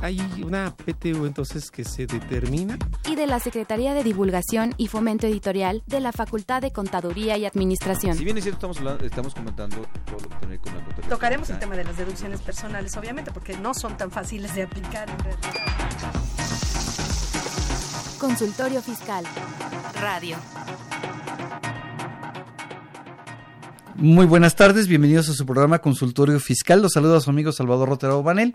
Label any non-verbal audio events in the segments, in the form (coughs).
Hay una PTU entonces que se determina. y de la Secretaría de Divulgación y Fomento Editorial de la Facultad de Contaduría y Administración. Si bien es cierto, estamos, hablando- estamos comentando todo lo que tiene con la Tocaremos el tema de las deducciones personales, obviamente, porque no son tan fáciles de aplicar en realidad. Consultorio Fiscal. Radio. Muy buenas tardes, bienvenidos a su programa Consultorio Fiscal. Los saluda a su amigo Salvador Rotero Banel.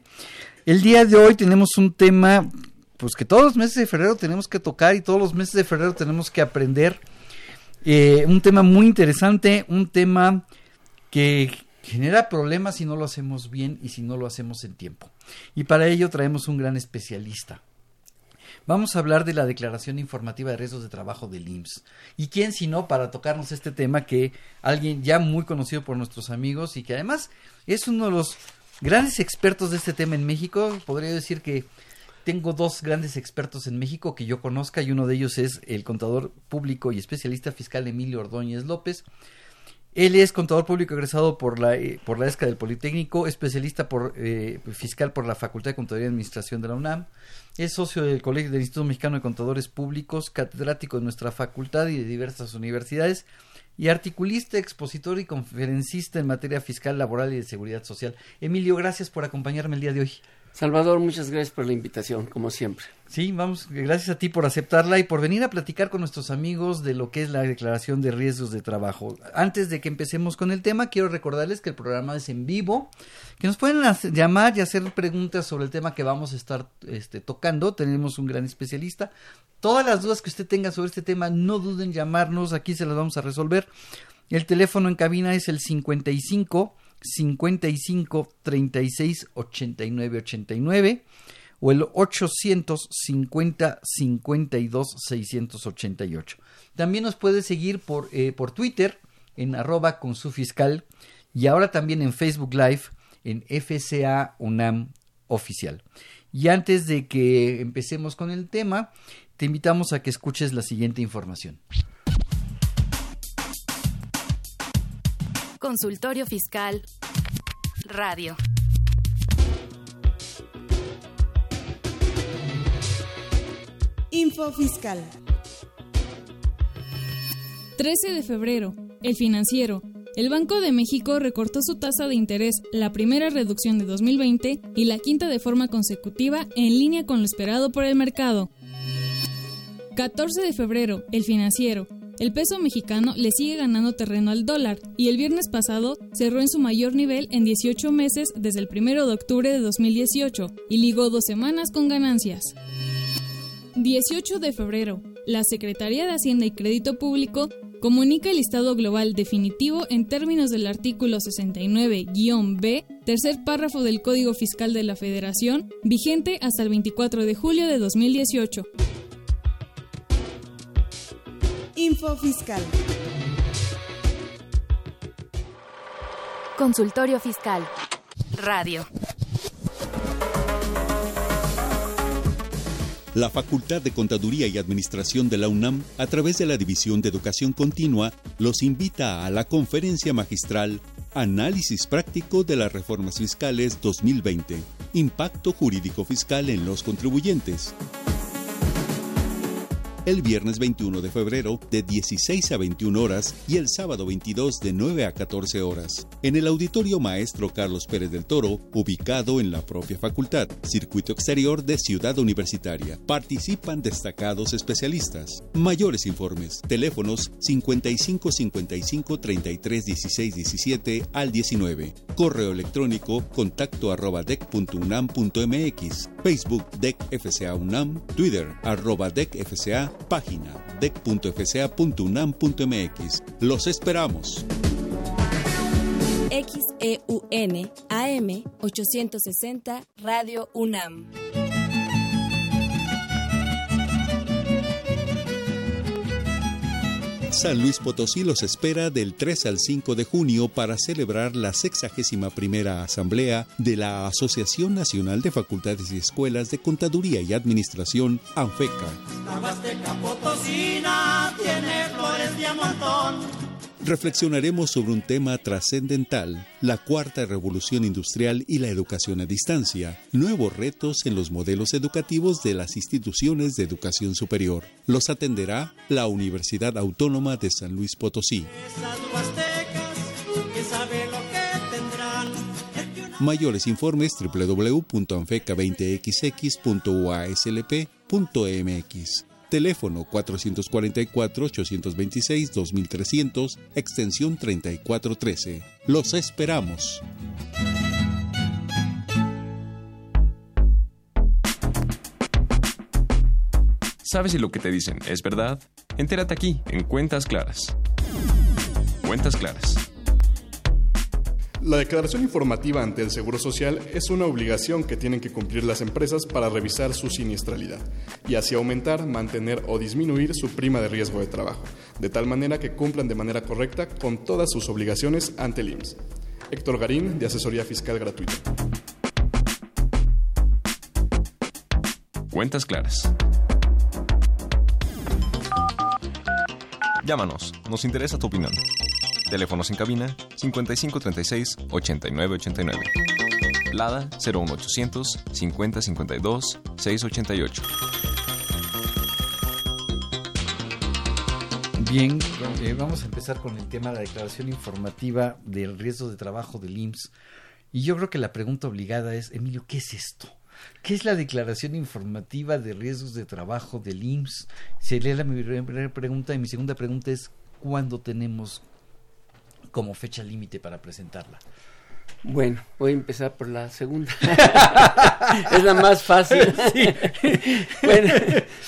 El día de hoy tenemos un tema, pues que todos los meses de febrero tenemos que tocar y todos los meses de febrero tenemos que aprender. Eh, un tema muy interesante, un tema que genera problemas si no lo hacemos bien y si no lo hacemos en tiempo. Y para ello traemos un gran especialista. Vamos a hablar de la Declaración Informativa de Riesgos de Trabajo del IMSS. ¿Y quién si no para tocarnos este tema que alguien ya muy conocido por nuestros amigos y que además es uno de los grandes expertos de este tema en México? Podría decir que tengo dos grandes expertos en México que yo conozca y uno de ellos es el contador público y especialista fiscal Emilio Ordóñez López. Él es contador público egresado por la, eh, por la ESCA del Politécnico, especialista por, eh, fiscal por la Facultad de Contaduría y Administración de la UNAM. Es socio del Colegio del Instituto Mexicano de Contadores Públicos, catedrático de nuestra facultad y de diversas universidades, y articulista, expositor y conferencista en materia fiscal, laboral y de seguridad social. Emilio, gracias por acompañarme el día de hoy. Salvador, muchas gracias por la invitación, como siempre. Sí, vamos, gracias a ti por aceptarla y por venir a platicar con nuestros amigos de lo que es la declaración de riesgos de trabajo. Antes de que empecemos con el tema, quiero recordarles que el programa es en vivo, que nos pueden llamar y hacer preguntas sobre el tema que vamos a estar este, tocando. Tenemos un gran especialista. Todas las dudas que usted tenga sobre este tema, no duden en llamarnos, aquí se las vamos a resolver. El teléfono en cabina es el 55 55 36 89 89 o el 850 52 688. También nos puede seguir por, eh, por Twitter en arroba con su fiscal y ahora también en Facebook Live en FCA UNAM oficial. Y antes de que empecemos con el tema, te invitamos a que escuches la siguiente información. Consultorio Fiscal. Radio. Info Fiscal. 13 de febrero. El financiero. El Banco de México recortó su tasa de interés, la primera reducción de 2020 y la quinta de forma consecutiva en línea con lo esperado por el mercado. 14 de febrero. El financiero. El peso mexicano le sigue ganando terreno al dólar y el viernes pasado cerró en su mayor nivel en 18 meses desde el 1 de octubre de 2018 y ligó dos semanas con ganancias. 18 de febrero. La Secretaría de Hacienda y Crédito Público comunica el listado global definitivo en términos del artículo 69-B, tercer párrafo del Código Fiscal de la Federación, vigente hasta el 24 de julio de 2018. Info Fiscal. Consultorio Fiscal. Radio. La Facultad de Contaduría y Administración de la UNAM, a través de la División de Educación Continua, los invita a la conferencia magistral Análisis Práctico de las Reformas Fiscales 2020. Impacto Jurídico Fiscal en los Contribuyentes. El viernes 21 de febrero de 16 a 21 horas y el sábado 22 de 9 a 14 horas. En el Auditorio Maestro Carlos Pérez del Toro, ubicado en la propia facultad, Circuito Exterior de Ciudad Universitaria. Participan destacados especialistas. Mayores informes. Teléfonos 55 55 33 16 17 al 19. Correo electrónico contacto arroba dec.unam.mx. Facebook DEC FCA UNAM. Twitter arroba. Página dec.fca.unam.mx. Los esperamos. XEUN AM 860 Radio UNAM. San Luis Potosí los espera del 3 al 5 de junio para celebrar la 61 primera Asamblea de la Asociación Nacional de Facultades y Escuelas de Contaduría y Administración, ANFECA. tiene flores de reflexionaremos sobre un tema trascendental, la cuarta revolución industrial y la educación a distancia, nuevos retos en los modelos educativos de las instituciones de educación superior. Los atenderá la Universidad Autónoma de San Luis Potosí. Mayores informes www.anfeca20xx.uaslp.mx teléfono 444-826-2300, extensión 3413. Los esperamos. ¿Sabes si lo que te dicen es verdad? Entérate aquí, en Cuentas Claras. Cuentas Claras la declaración informativa ante el Seguro Social es una obligación que tienen que cumplir las empresas para revisar su siniestralidad y así aumentar, mantener o disminuir su prima de riesgo de trabajo, de tal manera que cumplan de manera correcta con todas sus obligaciones ante el IMSS. Héctor Garín, de Asesoría Fiscal Gratuita. Cuentas claras. Llámanos, nos interesa tu opinión. Teléfonos en cabina 5536 8989. Lada 01800 5052 688. Bien, eh, vamos a empezar con el tema de la declaración informativa del riesgo de trabajo del IMSS. Y yo creo que la pregunta obligada es, Emilio, ¿qué es esto? ¿Qué es la declaración informativa de riesgos de trabajo del IMSS? Sería la primera pregunta y mi segunda pregunta es, ¿cuándo tenemos como fecha límite para presentarla? Bueno, voy a empezar por la segunda. (laughs) es la más fácil. (laughs) bueno,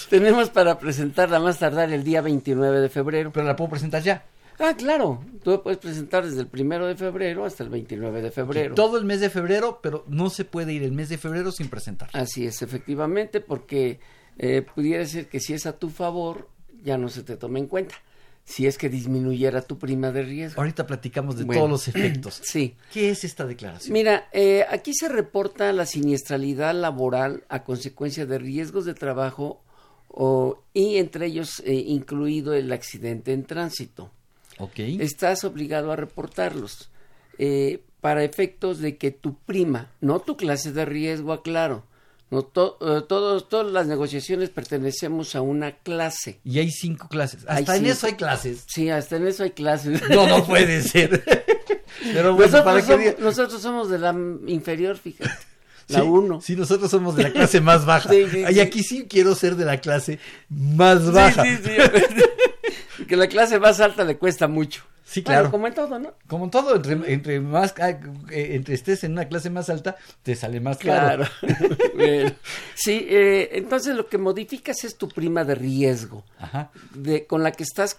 tenemos para presentarla más tardar el día 29 de febrero. Pero la puedo presentar ya. Ah, claro. Tú puedes presentar desde el primero de febrero hasta el 29 de febrero. Todo el mes de febrero, pero no se puede ir el mes de febrero sin presentar. Así es, efectivamente, porque eh, pudiera ser que si es a tu favor, ya no se te tome en cuenta si es que disminuyera tu prima de riesgo. Ahorita platicamos de todos los efectos. (clears throat) Sí. ¿Qué es esta declaración? Mira, eh, aquí se reporta la siniestralidad laboral a consecuencia de riesgos de trabajo o, y entre ellos eh, incluido el accidente en tránsito. Ok. Estás obligado a reportarlos eh, para efectos de que tu prima, no tu clase de riesgo, aclaro, no, eh, todos, todas las negociaciones pertenecemos a una clase. Y hay cinco clases. Hasta en eso hay clases. Sí, hasta en eso hay clases. No, no puede ser. (laughs) Pero bueno, nosotros, somos, nosotros somos de la inferior, fíjate. (laughs) La uno. Sí, nosotros somos de la clase más baja. (laughs) y aquí sí quiero ser de la clase más baja. Sí, sí, sí. (laughs) que la clase más alta le cuesta mucho. Sí, claro. como en todo, ¿no? Como en todo, entre, entre más, ah, eh, entre estés en una clase más alta, te sale más claro. (laughs) (laughs) sí, eh, entonces lo que modificas es tu prima de riesgo, Ajá. De, con la que estás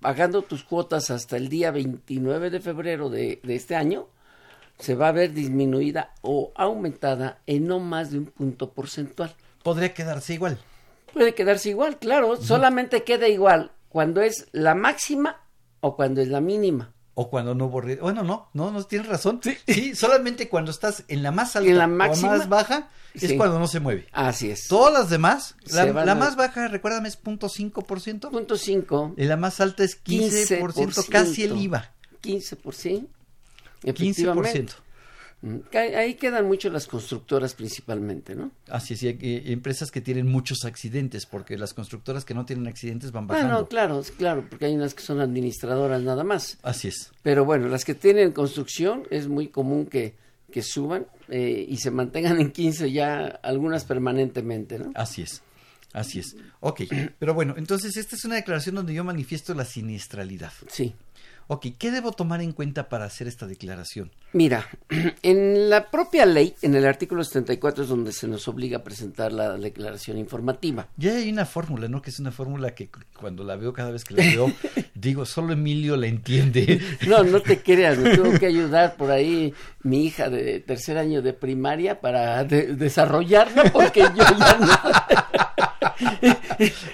pagando tus cuotas hasta el día 29 de febrero de, de este año, se va a ver disminuida o aumentada en no más de un punto porcentual. ¿Podría quedarse igual? Puede quedarse igual, claro, solamente queda igual cuando es la máxima o cuando es la mínima. O cuando no borré. Bueno, no, no, no tienes razón. Sí. solamente cuando estás en la más alta la máxima, o más baja es cuando no se mueve. Así es. Todas las demás, la, más baja, recuérdame, es 0.5%. Punto cinco. Y la más alta es 15%, casi el IVA. 15%. 15%. Ahí quedan mucho las constructoras principalmente, ¿no? Así es, y empresas que tienen muchos accidentes, porque las constructoras que no tienen accidentes van bajando. Bueno, claro, claro, porque hay unas que son administradoras nada más. Así es. Pero bueno, las que tienen construcción es muy común que, que suban eh, y se mantengan en 15 ya, algunas permanentemente, ¿no? Así es. Así es. Ok, pero bueno, entonces esta es una declaración donde yo manifiesto la siniestralidad. Sí. Ok, ¿qué debo tomar en cuenta para hacer esta declaración? Mira, (clears throat) en la propia ley, en el artículo 74 es donde se nos obliga a presentar la declaración informativa. Ya hay una fórmula, ¿no? Que es una fórmula que cuando la veo, cada vez que la veo, (laughs) digo, solo Emilio la entiende. No, no te creas, me tengo que (laughs) ayudar por ahí mi hija de tercer año de primaria para desarrollarla porque yo ya no...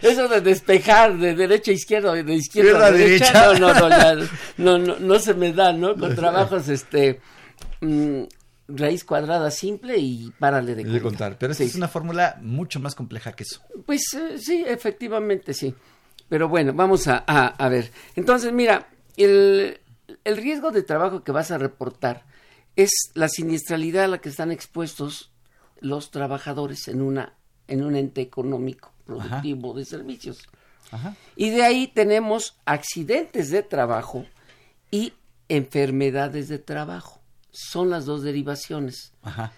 Eso de despejar de derecha a izquierda, de izquierda a derecha, derecha. no, no, no, ya, (laughs) no, no, no se me da, ¿no? Con trabajos, este, mm, raíz cuadrada simple y párale de de contar. Pero Sí, es una fórmula mucho más compleja que eso. Pues eh, sí, efectivamente sí. Pero bueno, vamos a, a, a ver. Entonces, mira, el, el riesgo de trabajo que vas a reportar es la siniestralidad a la que están expuestos los trabajadores en una en un ente económico productivo de servicios. Ajá. Y de ahí tenemos accidentes de trabajo y enfermedades de trabajo. Son las dos derivaciones. Ajá.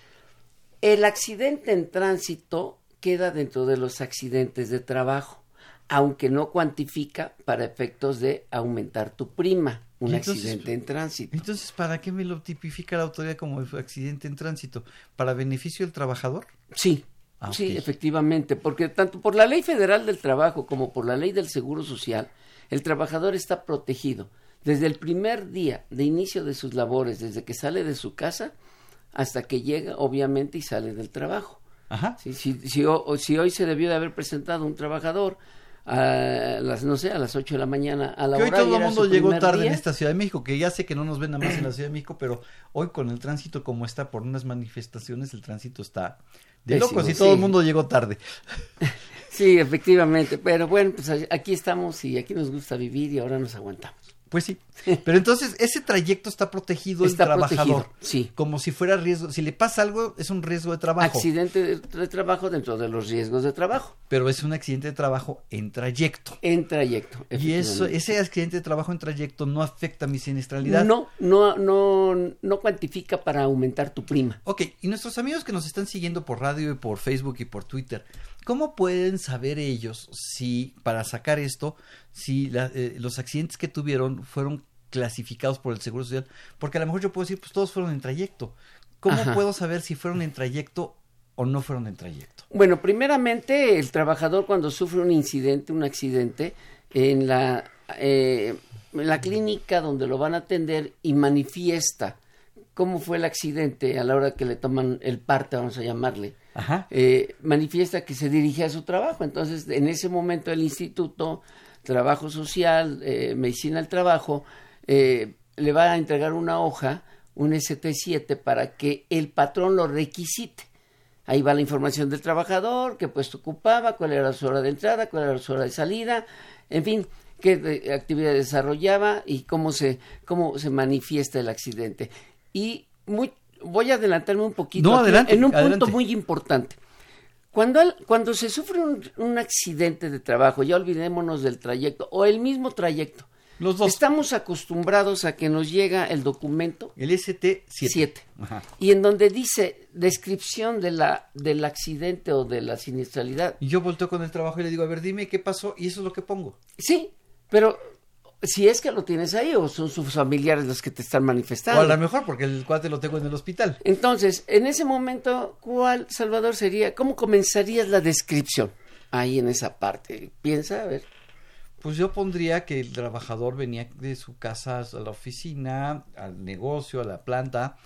El accidente en tránsito queda dentro de los accidentes de trabajo, aunque no cuantifica para efectos de aumentar tu prima, un entonces- accidente en tránsito. Entonces, ¿para qué me lo tipifica la autoridad como accidente en tránsito? ¿Para beneficio del trabajador? Sí, Ah, sí, efectivamente, porque tanto por la ley federal del trabajo como por la ley del seguro social, el trabajador está protegido desde el primer día de inicio de sus labores, desde que sale de su casa hasta que llega, obviamente, y sale del trabajo. Ajá. Sí, si, si, ho- o- si hoy se debió de haber presentado un trabajador a las, no sé, a las 8 de la mañana a la Que hoy hora todo el mundo llegó tarde día, en esta Ciudad de México, que ya sé que no nos ven nada más en la (clears throat) Ciudad de México, pero hoy con el tránsito como está por unas manifestaciones, el tránsito está de locos y todo sí. el mundo llegó tarde. (laughs) Sí, efectivamente, pero bueno, pues aquí estamos y aquí nos gusta vivir y ahora nos aguantamos. Pues sí. (laughs) Pero entonces ese trayecto está protegido Está el trabajador. protegido, sí. Como si fuera riesgo. Si le pasa algo, es un riesgo de trabajo. Accidente de, de trabajo dentro de los riesgos de trabajo, Pero es un accidente de trabajo en trayecto. en trayecto. Y eso, ese accidente de trabajo en trayecto no afecta mi siniestralidad. no, no, no, no cuantifica para aumentar tu prima. Ok, y nuestros amigos que nos están siguiendo por radio y por Facebook y por Twitter, ¿cómo pueden saber ellos si, para sacar esto, si la- eh, los accidentes que tuvieron fueron clasificados por el Seguro Social? Porque a lo mejor yo puedo decir, pues todos fueron en trayecto. ¿Cómo Ajá. puedo saber si fueron en trayecto o no fueron en trayecto? Bueno, primeramente el trabajador cuando sufre un incidente, un accidente, en la, eh, en la clínica donde lo van a atender y manifiesta cómo fue el accidente a la hora que le toman el parte, vamos a llamarle. Eh, manifiesta que se dirige a su trabajo. Entonces, en ese momento el instituto, trabajo social, eh, medicina del trabajo, eh, le va a entregar una hoja, un ST7, para que el patrón lo requisite. Ahí va la información del trabajador, qué puesto ocupaba, cuál era su hora de entrada, cuál era su hora de salida, en fin, qué actividad desarrollaba y cómo se, cómo se manifiesta el accidente. Y muy, voy a adelantarme un poquito No, aquí adelante, en un adelante. punto muy importante. Cuando, al- cuando se sufre un, un accidente de trabajo, ya olvidémonos del trayecto o el mismo trayecto. Los dos. Estamos acostumbrados a que nos llega el documento El ST7. 7 Ajá. y en donde dice descripción de la, del accidente o de la siniestralidad. Y yo volteo con el trabajo y le digo, a ver, dime qué pasó, y eso es lo que pongo. Sí, pero si es que lo tienes ahí o son sus familiares los que te están O manifestando. a lo mejor porque el cuate lo tengo en el hospital. Entonces, en ese momento, ¿cuál, Salvador, sería? ¿Cómo comenzarías la descripción? Ahí en esa parte. Piensa, a ver. Pues yo pondría que el trabajador venía de su casa a la oficina, al negocio, a la planta,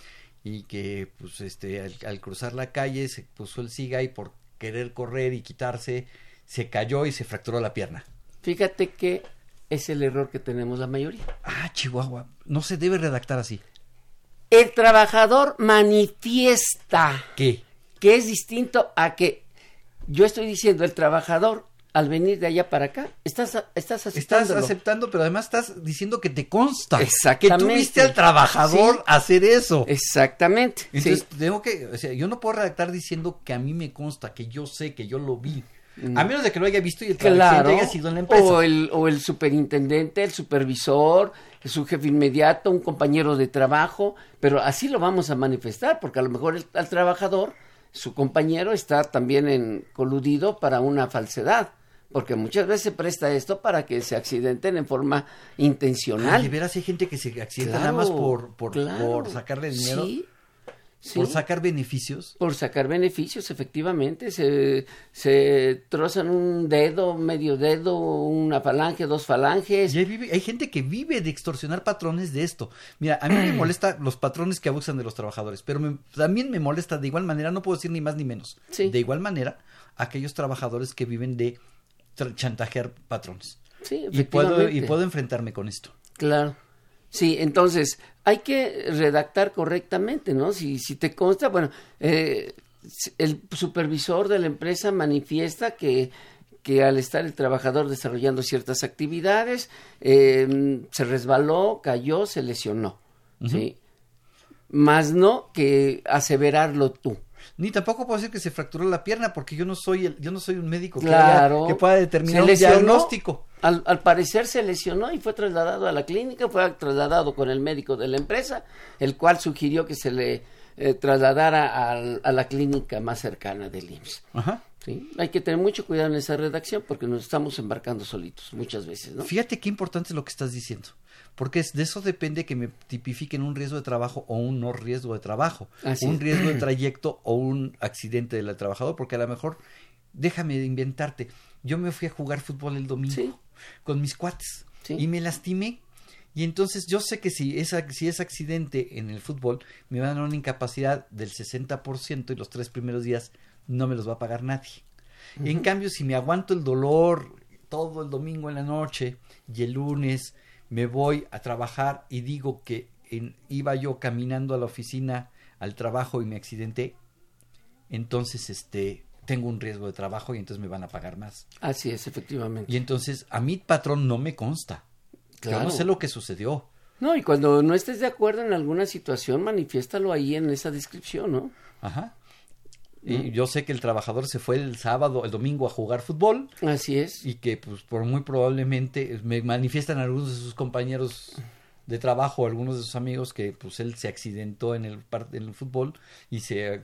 y que pues este al, al cruzar la calle se puso el siga y por querer correr y quitarse se cayó y se fracturó la pierna. Fíjate que es el error que tenemos la mayoría. Ah, Chihuahua, no se debe redactar así. El trabajador manifiesta ¿Qué? que es distinto a que yo estoy diciendo el trabajador al venir de allá para acá, estás, estás Estás aceptándolo. aceptando, pero además estás diciendo que te consta Exactamente. que tú viste al trabajador Sí. hacer eso. Exactamente. Entonces sí. tengo que, o sea, yo no puedo redactar diciendo que a mí me consta, que yo sé, que yo lo vi. A menos de que lo haya visto y el Claro. haya sido en la empresa. O el, o el superintendente, el supervisor, su jefe inmediato, un compañero de trabajo, pero así lo vamos a manifestar, porque a lo mejor el, al trabajador, su compañero está también en, coludido para una falsedad, porque muchas veces se presta esto para que se accidenten en forma intencional. Ay, de veras hay gente que se accidenta Claro, nada más por, por, claro. por sacarle dinero, Sí, por sacar beneficios. Por sacar beneficios, efectivamente. Se, se trozan un dedo, medio dedo, una falange, dos falanges. Y hay, vive- hay gente que vive de extorsionar patrones de esto. Mira, a mí me (clears throat) molesta los patrones que abusan de los trabajadores, pero me- también me molesta de igual manera, no puedo decir ni más ni menos. Sí. De igual manera, aquellos trabajadores que viven de chantajear patrones. Sí, y puedo, y puedo enfrentarme con esto. Claro. Sí, entonces hay que redactar correctamente, ¿no? Si, si te consta, bueno, eh, el supervisor de la empresa manifiesta que, que al estar el trabajador desarrollando ciertas actividades, eh, se resbaló, cayó, se lesionó, ¿sí? Más no que aseverarlo tú. Ni tampoco puedo decir que se fracturó la pierna porque yo no soy el, yo no soy un médico que, Claro. haya- que pueda determinar un diagnóstico. Al, al parecer se lesionó y fue trasladado a la clínica, fue trasladado con el médico de la empresa, el cual sugirió que se le eh, trasladara al- a la clínica más cercana del IMSS. Ajá. ¿sí? Hay que tener mucho cuidado en esa redacción porque nos estamos embarcando solitos muchas veces, ¿no? Fíjate qué importante es lo que estás diciendo. Porque es- de eso depende que me tipifiquen un riesgo de trabajo o un no riesgo de trabajo. Así un es. riesgo de (clears throat) trayecto o un accidente del trabajador. Porque a lo mejor, déjame inventarte, yo me fui a jugar fútbol el domingo con mis cuates y me lastimé. Y entonces yo sé que si es, si es accidente en el fútbol, me van a dar una incapacidad del 60% y los tres primeros días no me los va a pagar nadie. En cambio, si me aguanto el dolor todo el domingo en la noche y el lunes me voy a trabajar y digo que en- iba yo caminando a la oficina al trabajo y me accidenté, entonces este tengo un riesgo de trabajo y entonces me van a pagar más. Así es, efectivamente. Y entonces a mi patrón no me consta. Yo Claro. no sé lo que sucedió. No, y cuando no estés de acuerdo en alguna situación, manifiéstalo ahí en esa descripción, ¿no? Ajá. Y yo sé que el trabajador se fue el sábado, el domingo a jugar fútbol. Así es. Y que pues por muy probablemente me manifiestan algunos de sus compañeros de trabajo, algunos de sus amigos que pues él se accidentó en el en el fútbol y se,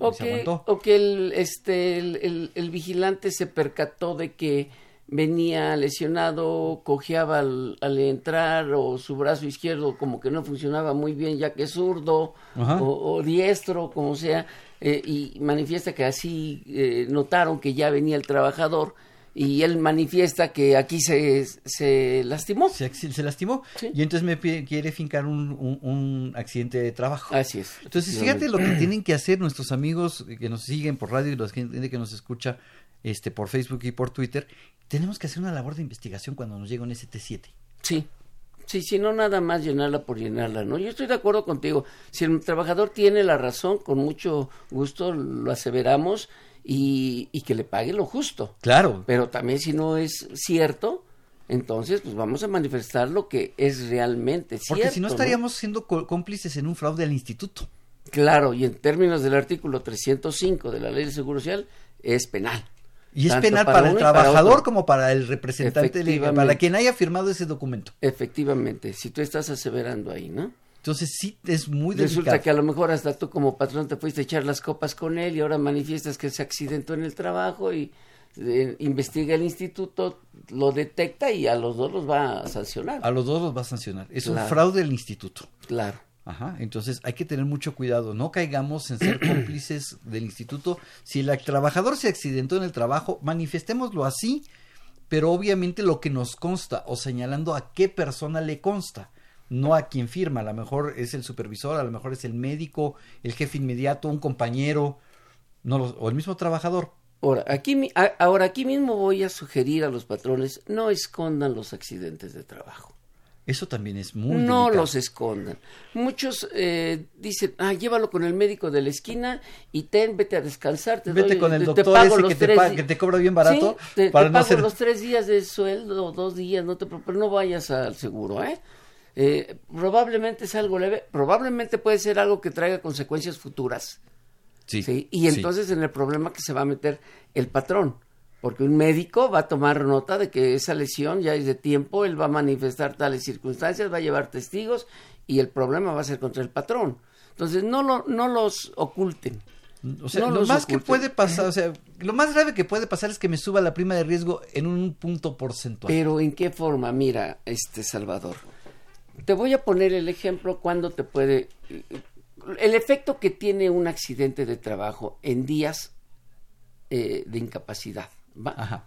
O que, o que el, este, el, el- el vigilante se percató de que venía lesionado, cojeaba al, al entrar o su brazo izquierdo como que no funcionaba muy bien ya que es zurdo o diestro, como sea, eh, y manifiesta que así eh, notaron que ya venía el trabajador y él manifiesta que aquí se, se lastimó. Se, se lastimó y entonces me pide- quiere fincar un, un- un accidente de trabajo. Así es. Entonces, fíjate lo que tienen que hacer nuestros amigos que nos siguen por radio y la gente que nos escucha este por Facebook y por Twitter. Tenemos que hacer una labor de investigación cuando nos llega un ST7. Sí, sí, sí, no nada más llenarla por llenarla, ¿no? Yo estoy de acuerdo contigo. Si el trabajador tiene la razón, con mucho gusto lo aseveramos y, y que le pague lo justo. Claro. Pero también si no es cierto, entonces pues vamos a manifestar lo que es realmente cierto. Porque si no ¿no? estaríamos siendo cómplices en un fraude al instituto. Claro, y en términos del artículo 305 de la Ley de Seguro Social, es penal. Y es Tanto penal para, el para trabajador como para el representante, legal, para quien haya firmado ese documento. Efectivamente, si tú estás aseverando ahí, ¿no? Entonces sí es muy Resulta delicado. que a lo mejor hasta tú como patrón te fuiste a echar las copas con él y ahora manifiestas que se accidentó en el trabajo y eh, investiga el instituto, lo detecta y a los dos los va a sancionar. A los dos los va a sancionar. Es un fraude del instituto. Claro. Ajá, entonces hay que tener mucho cuidado, no caigamos en ser (clears throat) cómplices del instituto. Si el trabajador se accidentó en el trabajo, manifestémoslo así, pero obviamente lo que nos consta o señalando a qué persona le consta, no a quien firma. A lo mejor es el supervisor, a lo mejor es el médico, el jefe inmediato, un compañero, no lo- o el mismo trabajador. Ahora aquí, ahora, aquí mismo voy a sugerir a los patrones, no escondan los accidentes de trabajo. Eso también es muy no delicado. los escondan. Muchos eh, dicen, ah, llévalo con el médico de la esquina y ten, vete a descansar. Te Vete doy- con el te- te doctor pago ese los que te, tres que te cobra bien barato Sí, te, para no pago hacer... los tres días de sueldo, dos días, no te pero no vayas al seguro, ¿eh? Eh, probablemente es algo leve, probablemente puede ser algo que traiga consecuencias futuras. Sí, Y sí. entonces en el problema que se va a meter el patrón, porque un médico va a tomar nota de que esa lesión ya es de tiempo, él va a manifestar tales circunstancias, va a llevar testigos y el problema va a ser contra el patrón. Entonces no lo, no los oculten. O sea, No lo más que puede pasar, o sea, lo más grave que puede pasar es que me suba la prima de riesgo en un punto porcentual. Pero ¿en qué forma? Mira, este Salvador. Te voy a poner el ejemplo cuando te puede... El efecto que tiene un accidente de trabajo en días eh, de incapacidad. ¿va?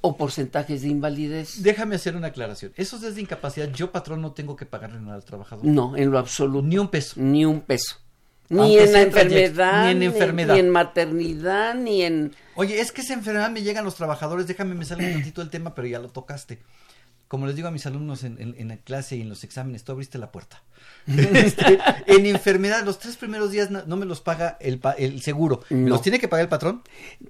O porcentajes de invalidez. Déjame hacer una aclaración. Esos días de incapacidad, yo patrón no tengo que pagarle nada al trabajador. No, en lo absoluto. Ni un peso. Ni un peso. Ni Aunque en la enfermedad, ni en enfermedad. ni en maternidad, ni en... Oye, es que esa enfermedad me llegan los trabajadores, déjame me salgo un tantito del tema, pero ya lo tocaste. Como les digo a mis alumnos en, en- en la clase y en los exámenes, tú abriste la puerta. (laughs) Este, en enfermedad, los tres primeros días no, no me los paga el, seguro. ¿Me No. los tiene que pagar el patrón?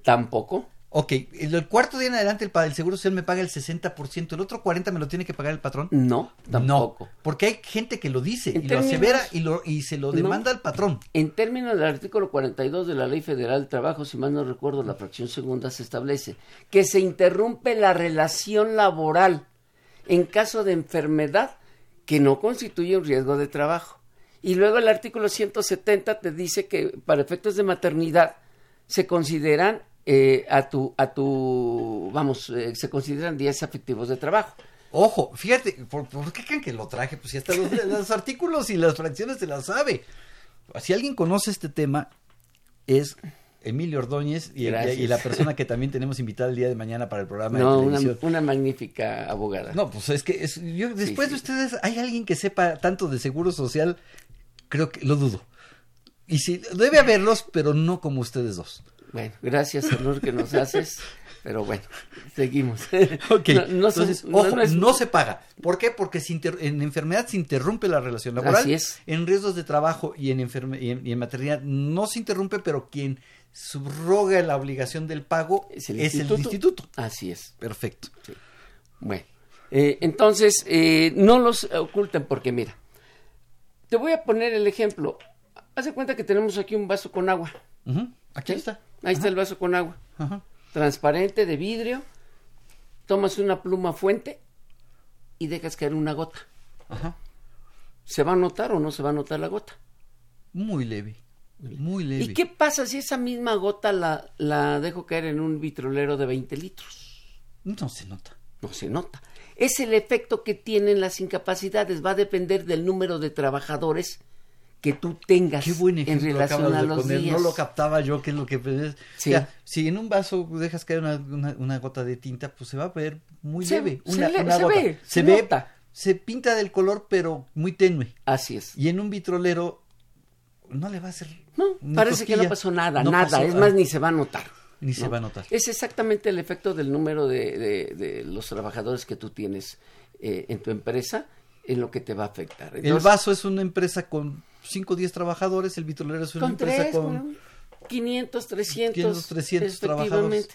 Tampoco. Ok, el, el cuarto día en adelante el, seguro social me paga el 60%, el otro 40% me lo tiene que pagar el patrón. No, tampoco. No, porque hay gente que lo dice En y lo asevera y, lo, y se lo demanda al patrón. En términos del artículo 42 de la Ley Federal del Trabajo, si mal no recuerdo, la fracción segunda se establece que se interrumpe la relación laboral en caso de enfermedad que no constituye un riesgo de trabajo. Y luego el artículo 170 te dice que para efectos de maternidad se consideran eh, a tu, a tu, vamos, eh, se consideran días afectivos de trabajo. Ojo, fíjate, ¿por, por qué creen que lo traje? Pues si hasta los, (laughs) los artículos y las fracciones se las sabe. Si alguien conoce este tema, es Emilio Ordóñez y, la persona que también tenemos invitada el día de mañana para el programa No, de una, una magnífica abogada. No, pues es que es, yo, después sí. de ustedes, ¿hay alguien que sepa tanto de seguro social? Creo que lo dudo. Y sí, debe haberlos, pero no como ustedes dos. Bueno, gracias, honor que nos haces. (laughs) Pero bueno, seguimos. Ok, No, entonces, ojo, no es- no se paga. ¿Por qué? Porque se inter- en enfermedad se interrumpe la relación laboral. Así es. En riesgos de trabajo y en, enferme- y en, y en maternidad no se interrumpe, pero quien subroga la obligación del pago es el, instituto. Así es. Perfecto. Bueno, eh, entonces eh, no los oculten porque mira, te voy a poner el ejemplo. Haz de cuenta que tenemos aquí un vaso con agua. Aquí ¿sí? está. Ahí está el vaso con agua. Ajá. Transparente de vidrio. Tomas una pluma fuente y dejas caer una gota. Ajá. ¿Se va a notar o no se va a notar la gota? Muy leve. Muy leve. ¿Y qué pasa si esa misma gota la, la dejo caer en un vitrolero de 20 litros? No se nota. No se nota. Es el efecto que tienen las incapacidades. Va a depender del número de trabajadores que tú tengas Qué buen en relación a los poner. días. No lo captaba yo, que es lo que... pues, Sí. o sea, si en un vaso dejas caer una, una- una gota de tinta, pues se va a ver muy Se- leve. se Una, le- una se gota. ve, se se ve, nota. se pinta del color, pero muy tenue. Así es. Y en un vitrolero no le va a hacer... No, parece que no pasó nada, No nada. pasó es más, ni se va a notar. Ni se ¿no? va a notar. Es exactamente el efecto del número de, de- de los trabajadores que tú tienes eh, en tu empresa en lo que te va a afectar. El vaso es una empresa con 5 o 10 trabajadores, el vitrolero es una con empresa tres, con... bueno, 500, 300, 500, 300 efectivamente. trabajadores.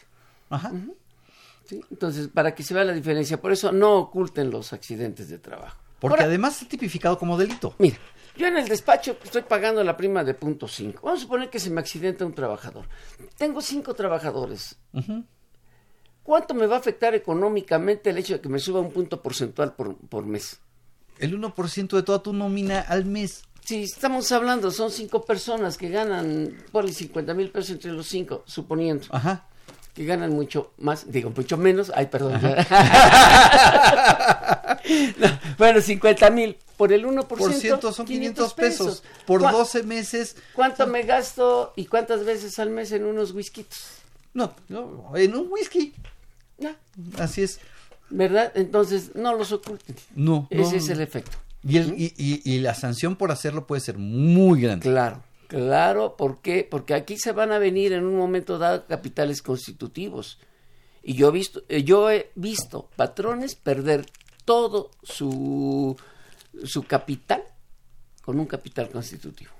Ajá. ¿sí? Entonces, para que se vea la diferencia, por eso no oculten los accidentes de trabajo. Porque Ahora, además está tipificado como delito. Mira, yo en el despacho estoy pagando la prima de punto 5. Vamos a suponer que se me accidenta un trabajador. Tengo cinco trabajadores. ¿Cuánto me va a afectar económicamente el hecho de que me suba un punto porcentual por, por mes? El 1% de toda tu nómina al mes. Si estamos hablando, son cinco personas que ganan por 50 mil pesos entre los cinco, suponiendo Ajá. que ganan mucho más, digo, mucho menos, ay, perdón. (laughs) No, bueno, 50 mil por el 1%, Por ciento son 500 pesos. Por ¿Cuá- 12 meses. ¿Cuánto me gasto y cuántas veces al mes en unos whiskitos? No, no, en un whisky. Así es. ¿Verdad? Entonces, no los oculten. No. Ese no, es el efecto. Y, el- y, y- y la sanción por hacerlo puede ser muy grande. Claro, claro, ¿por qué? Porque aquí se van a venir en un momento dado capitales constitutivos. Y yo he visto, eh, yo he visto patrones perder todo su, su capital con un capital constitutivo.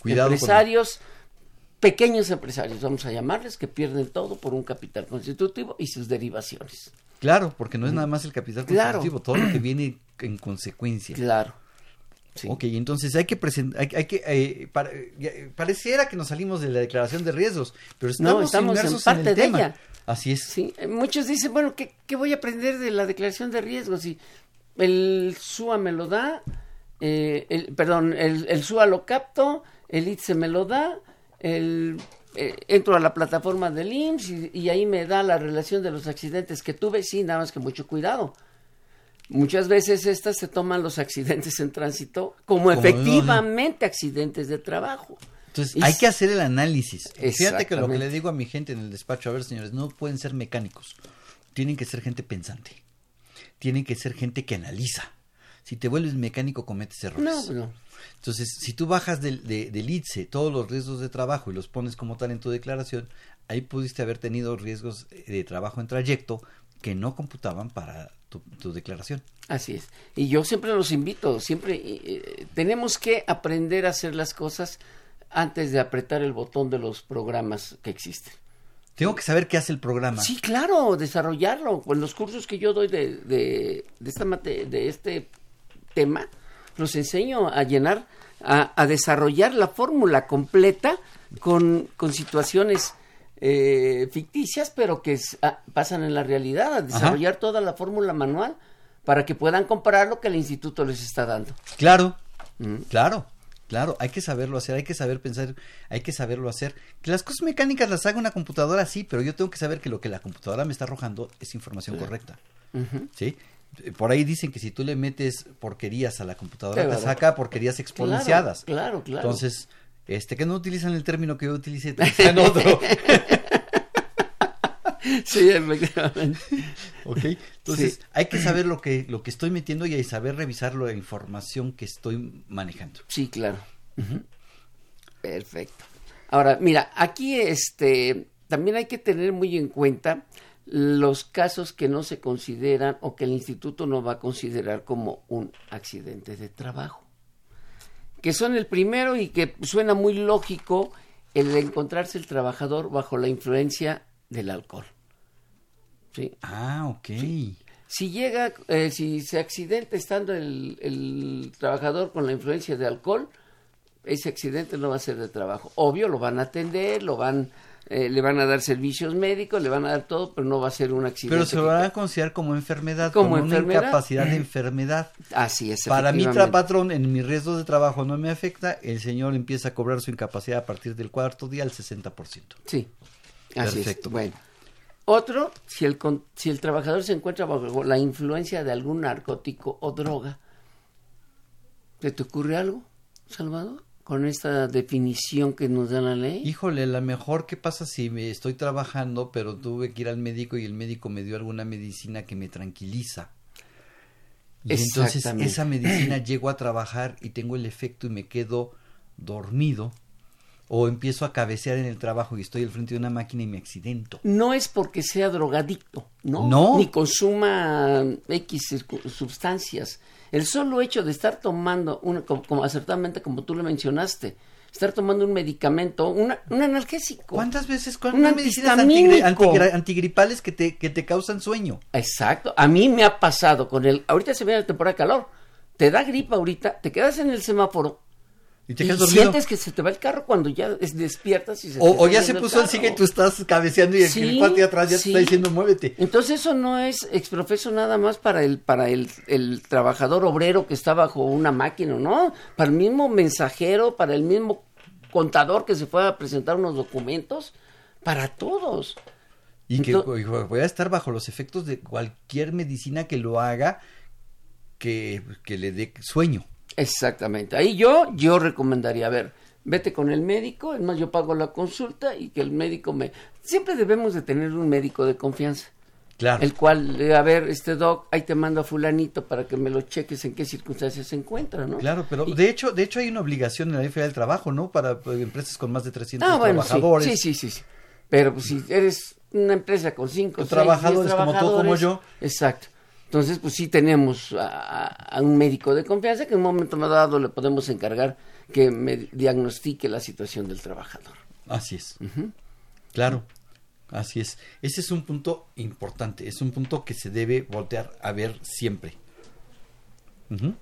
Cuidado con- Empresarios, pequeños empresarios, vamos a llamarles, que pierden todo por un capital constitutivo y sus derivaciones. Claro, porque no es nada más el capital Claro. constitutivo, todo lo que (clears throat) viene en consecuencia. Claro. Ok, entonces hay que presentar, hay, hay que, eh, para- eh, pareciera que nos salimos de la declaración de riesgos, pero estamos, no, estamos en parte el de tema. ella. Así es. Sí, eh, muchos dicen, bueno, ¿qué, qué voy a aprender de la declaración de riesgos? Si el SUA me lo da, eh, el, perdón, el, el SUA lo capto, el ITSE me lo da, el, eh, entro a la plataforma del IMSS y, y ahí me da la relación de los accidentes que tuve, sí, nada más que mucho cuidado. Muchas veces estas se toman los accidentes en tránsito como, Como efectivamente accidentes de trabajo. Entonces hay que hacer el análisis. Fíjate que lo que le digo a mi gente en el despacho, a ver señores, no pueden ser mecánicos, tienen que ser gente pensante, tienen que ser gente que analiza. Si te vuelves mecánico, cometes errores. No, no. Entonces, si tú bajas del, de, del ITSE todos los riesgos de trabajo y los pones como tal en tu declaración, ahí pudiste haber tenido riesgos de trabajo en trayecto que no computaban para tu, tu declaración. Así es. Y yo siempre los invito, siempre eh, tenemos que aprender a hacer las cosas antes de apretar el botón de los programas que existen. Tengo que saber qué hace el programa. Sí, claro, desarrollarlo. Con los cursos que yo doy de, de, de esta mate- de este tema, los enseño a llenar, a, a desarrollar la fórmula completa con, con situaciones eh, ficticias, pero que ah, pasan en la realidad, a desarrollar toda la fórmula manual para que puedan comparar lo que el instituto les está dando. Claro, Mm. claro, claro, hay que saberlo hacer, hay que saber pensar, hay que saberlo hacer. Que las cosas mecánicas las haga una computadora, sí, pero yo tengo que saber que lo que la computadora me está arrojando es información correcta. ¿Sí? Por ahí dicen que si tú le metes porquerías a la computadora, Claro. te saca porquerías exponenciadas. Claro, claro. Entonces, este, que no utilizan el término que yo utilicé, (laughs) utilizan otro. (laughs) (laughs) sí, efectivamente. ¿Ok? Entonces, Sí. hay que saber lo que, lo que estoy metiendo y hay saber revisar la información que estoy manejando. Sí, claro. Perfecto. Ahora, mira, aquí este también hay que tener muy en cuenta los casos que no se consideran o que el instituto no va a considerar como un accidente de trabajo. Que son el primero y que suena muy lógico el encontrarse el trabajador bajo la influencia del alcohol. ¿Sí? Ah, ok. Si llega, eh, si se accidenta estando el, el trabajador con la influencia de alcohol, ese accidente no va a ser de trabajo. Obvio, lo van a atender, lo van, eh, le van a dar servicios médicos, le van a dar todo, pero no va a ser un accidente. Pero se van a considerar como enfermedad, Como como, enfermedad. una incapacidad de enfermedad. Así es. Para mi patrón, en mis riesgos de trabajo no me afecta, el señor empieza a cobrar su incapacidad a partir del cuarto día al 60%. Sí, así Perfecto. es. Bueno, otro, si el, si el trabajador se encuentra bajo la influencia de algún narcótico o droga, ¿se te ocurre algo, Salvador? Con esta definición que nos da la ley. Híjole, la mejor, ¿qué pasa si me estoy trabajando, pero tuve que ir al médico y el médico me dio alguna medicina que me tranquiliza? Y entonces esa medicina (clears throat) llego a trabajar y tengo el efecto y me quedo dormido o empiezo a cabecear en el trabajo y estoy al frente de una máquina y me accidento. No es porque sea drogadicto, ¿no? No. Ni consuma X circu- sustancias. El solo hecho de estar tomando, una, como, como acertadamente como tú lo mencionaste, estar tomando un medicamento, una, un analgésico. ¿Cuántas veces Un cuántas medicinas antigri- antigripares que te, que te causan sueño? Exacto. A mí me ha pasado con el. Ahorita se viene la temporada de calor. Te da gripa ahorita, te quedas en el semáforo. Y te y quedas dormido. sientes que se te va el carro cuando ya es- despiertas y se te O, está o ya se puso el sigue y tú estás cabeceando y el, Sí, el cuate atrás ya sí. te está diciendo muévete. Entonces eso no es exprofeso nada más para el para el, el trabajador obrero que está bajo una máquina, ¿no? Para el mismo mensajero, para el mismo contador que se fue a presentar unos documentos, para todos. Y que voy a estar bajo los efectos de cualquier medicina que lo haga que, que le dé sueño. Exactamente. Ahí yo yo recomendaría, a ver, vete con el médico, es más yo pago la consulta y que el médico me siempre debemos de tener un médico de confianza. Claro. El cual, eh, a ver, este doc, ahí te mando a fulanito para que me lo cheques en qué circunstancias se encuentra, ¿no? Claro, pero Y- de hecho, de hecho hay una obligación en la ley federal del trabajo, ¿no? Para eh, empresas con más de 300 Ah, bueno, sí, trabajadores. sí, sí, sí, sí. Pero pues, si eres una empresa con cinco, Con seis, trabajadores diez como tú, como trabajadores, yo. Exacto. Entonces, pues sí tenemos a, un médico de confianza que en un momento dado le podemos encargar que me diagnostique la situación del trabajador. Así es. Claro. Así es. Ese es un punto importante. Es un punto que se debe voltear a ver siempre. Bueno,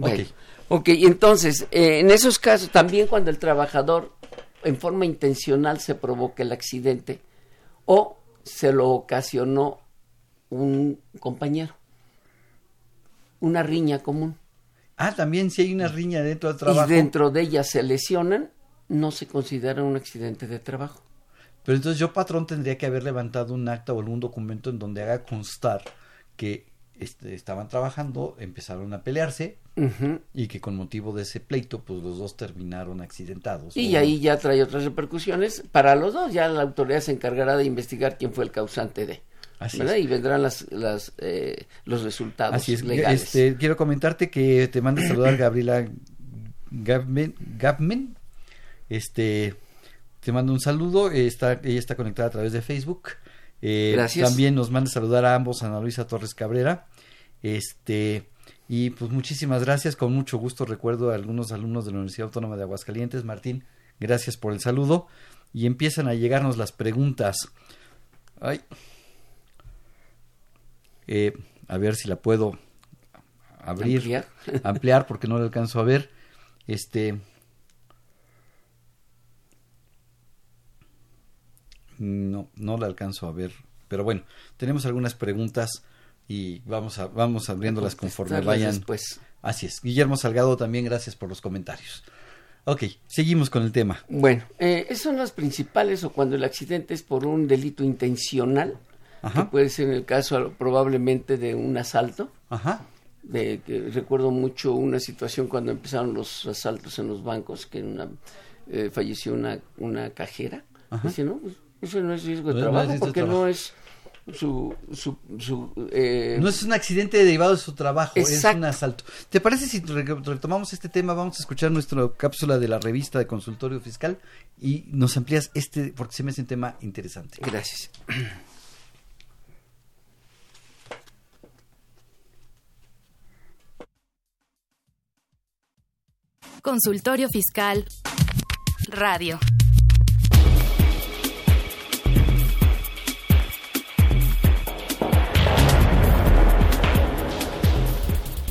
Ok. ok, entonces, eh, en esos casos, también cuando el trabajador en forma intencional se provoca el accidente o se lo ocasionó un compañero, una riña común, Ah, también si hay una riña dentro del trabajo. y dentro de ella se lesionan, no se considera un accidente de trabajo. Pero entonces yo, patrón, tendría que haber levantado un acta o algún documento en donde haga constar que este, estaban trabajando, empezaron a pelearse y que con motivo de ese pleito, pues los dos terminaron accidentados. Y O- ahí ya trae otras repercusiones para los dos, ya la autoridad se encargará de investigar quién fue el causante de. ¿Verdad? Y vendrán las, las, eh, los resultados Así es. legales. Este, quiero comentarte que te manda a saludar (clears throat) Gabriela Gabmen, Gabmen. Este, te mando un saludo. Está, ella está conectada a través de Facebook. Eh, Gracias. También nos manda a saludar a ambos, Ana Luisa Torres Cabrera. Este, y pues muchísimas gracias. Con mucho gusto recuerdo a algunos alumnos de la Universidad Autónoma de Aguascalientes. Martín, gracias por el saludo. Y empiezan a llegarnos las preguntas. Ay. Eh, a ver si la puedo abrir, Ampliar. (laughs) ampliar porque no la alcanzo a ver. Este. No, no la alcanzo a ver. Pero bueno, tenemos algunas preguntas y vamos a, vamos abriéndolas conforme vayan. después. Así es. Guillermo Salgado también, gracias por los comentarios. Ok, seguimos con el tema. Bueno, eh, esas son las principales o cuando el accidente es por un delito intencional, que puede ser en el caso probablemente de un asalto. Ajá. De, que recuerdo mucho una situación cuando empezaron los asaltos en los bancos, que una, eh, falleció una, una cajera. Dice, no, pues, eso no es riesgo de trabajo porque trabajo. no es su... su, su, eh, No es un accidente derivado de su trabajo, es un asalto. ¿Te parece si re- retomamos este tema? Vamos a escuchar nuestra cápsula de la revista de consultorio fiscal y nos amplías este, porque se me hace un tema interesante. Gracias. Consultorio Fiscal Radio.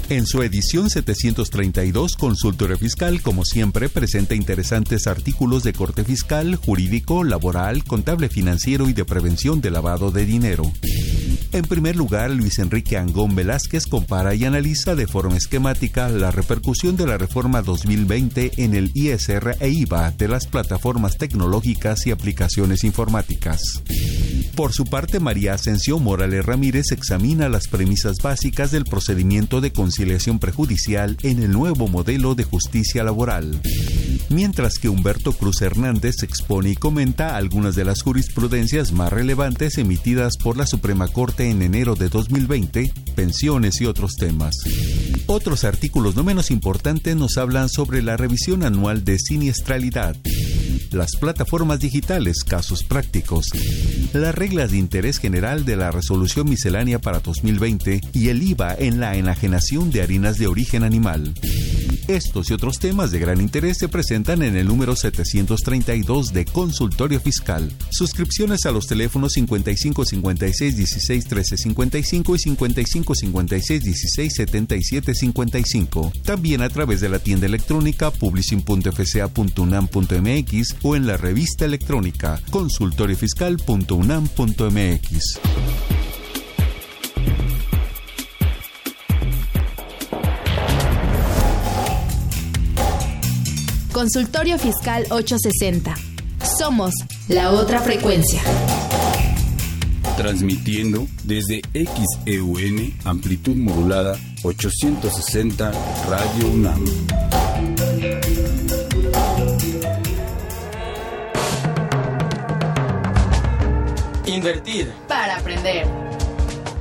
En su edición 732, Consultorio Fiscal, como siempre, presenta interesantes artículos de corte fiscal, jurídico, laboral, contable financiero y de prevención de lavado de dinero. En primer lugar, Luis Enrique Angón Velázquez compara y analiza de forma esquemática la repercusión de la reforma 2020 en el ISR e IVA de las plataformas tecnológicas y aplicaciones informáticas. Por su parte, María Ascensión Morales Ramírez examina las premisas básicas del procedimiento de conciliación prejudicial en el nuevo modelo de justicia laboral. Mientras que Humberto Cruz Hernández expone y comenta algunas de las jurisprudencias más relevantes emitidas por la Suprema Corte en enero de 2020, pensiones y otros temas. Otros artículos no menos importantes nos hablan sobre la revisión anual de siniestralidad, las plataformas digitales, casos prácticos, las reglas de interés general de la resolución miscelánea para 2020 y el IVA en la enajenación de harinas de origen animal. Estos y otros temas de gran interés se presentan en el número 732 de Consultorio Fiscal. Suscripciones a los teléfonos 55 56 16 13 55 y 55 56 16 77 55. También a través de la tienda electrónica publishing.fca.unam.mx o en la revista electrónica consultoriofiscal.unam.mx. Consultorio Fiscal 860. Somos la otra frecuencia. Transmitiendo desde XEUN, amplitud modulada 860 Radio UNAM. Invertir. Para aprender.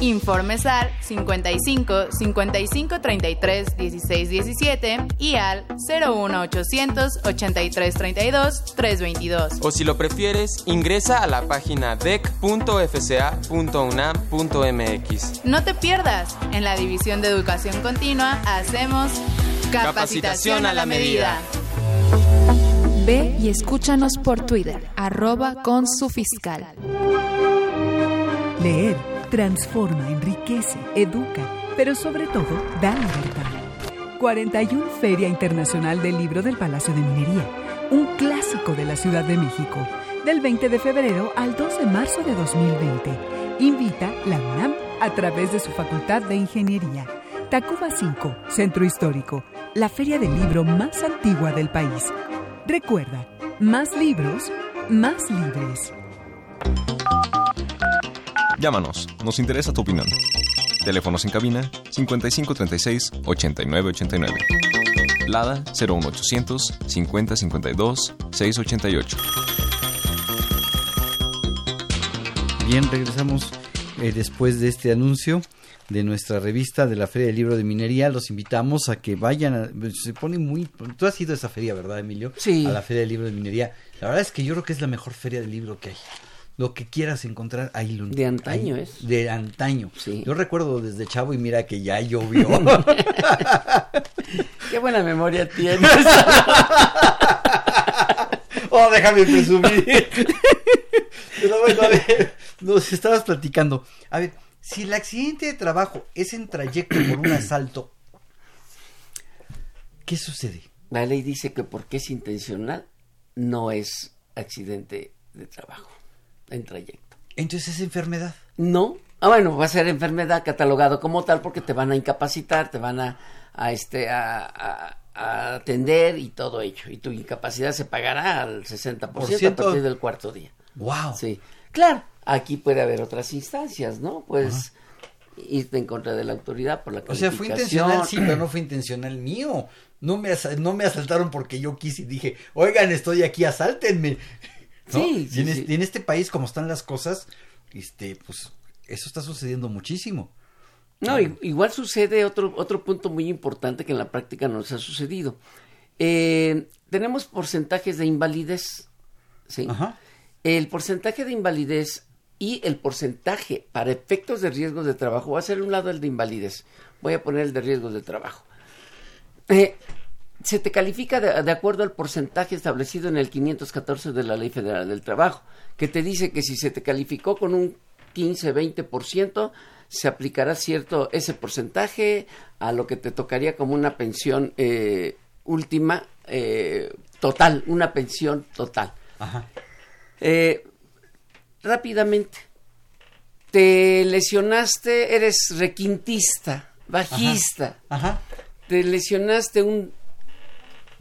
Informes al 55 55 33 16 17 y al 01 800 83 32 322. O si lo prefieres, ingresa a la página dec.fca.unam.mx. No te pierdas, en la División de Educación Continua hacemos capacitación a la medida. Ve y escúchanos por Twitter, arroba con su fiscal. Leer transforma, enriquece, educa, pero sobre todo da libertad. 41 Feria Internacional del Libro del Palacio de Minería, un clásico de la Ciudad de México, del 20 de febrero al 2 de marzo de 2020. Invita la UNAM a través de su Facultad de Ingeniería. Tacuba 5, Centro Histórico, la feria del libro más antigua del país. Recuerda, más libros, más libres. Llámanos, nos interesa tu opinión. Teléfonos en cabina 5536 8989. Lada 01800 5052 688. Bien, regresamos eh, después de este anuncio de nuestra revista de la Feria del Libro de Minería. Los invitamos a que vayan. A, se pone muy. Tú has ido a esa feria, ¿verdad, Emilio? Sí. A la Feria del Libro de Minería. La verdad es que yo creo que es la mejor feria del libro que hay. Lo que quieras encontrar, ahí lo De antaño ahí- es. De antaño. Sí. Yo recuerdo desde chavo y mira que ya llovió. (laughs) (laughs) Qué buena memoria tienes. (laughs) oh, déjame presumir. Pero bueno, a ver, nos estabas platicando. A ver, si el accidente de trabajo es en trayecto por un asalto, ¿qué sucede? La ley dice que porque es intencional, no es accidente de trabajo en trayecto. Entonces es enfermedad. No. Ah, bueno, va a ser enfermedad catalogado como tal porque te van a incapacitar, te van a, a este, a, a- a atender y todo hecho. Y tu incapacidad se pagará al 60% Por a ciento. partir del cuarto día. Wow. Sí. Claro, aquí puede haber otras instancias, ¿no? Pues irte en contra de la autoridad por la O sea, fue intencional, sí, pero no fue intencional mío. No me, no me asaltaron porque yo quise y dije, oigan, estoy aquí, asáltenme. ¿No? Sí, y, en, sí. este, en este país, como están las cosas, este, pues, eso está sucediendo muchísimo. No, igual sucede otro, otro punto muy importante que en la práctica nos ha sucedido. Eh, tenemos porcentajes de invalidez, ¿sí? El porcentaje de invalidez y el porcentaje para efectos de riesgos de trabajo, va a ser un lado el de invalidez, voy a poner el de riesgos de trabajo. Eh, se te califica de, de acuerdo al porcentaje establecido en el 514 de la Ley Federal del Trabajo, que te dice que si se te calificó con un 15-20%, se aplicará cierto ese porcentaje a lo que te tocaría como una pensión eh, última eh, total, una pensión total. Eh, rápidamente, te lesionaste, eres requintista, bajista, te lesionaste un,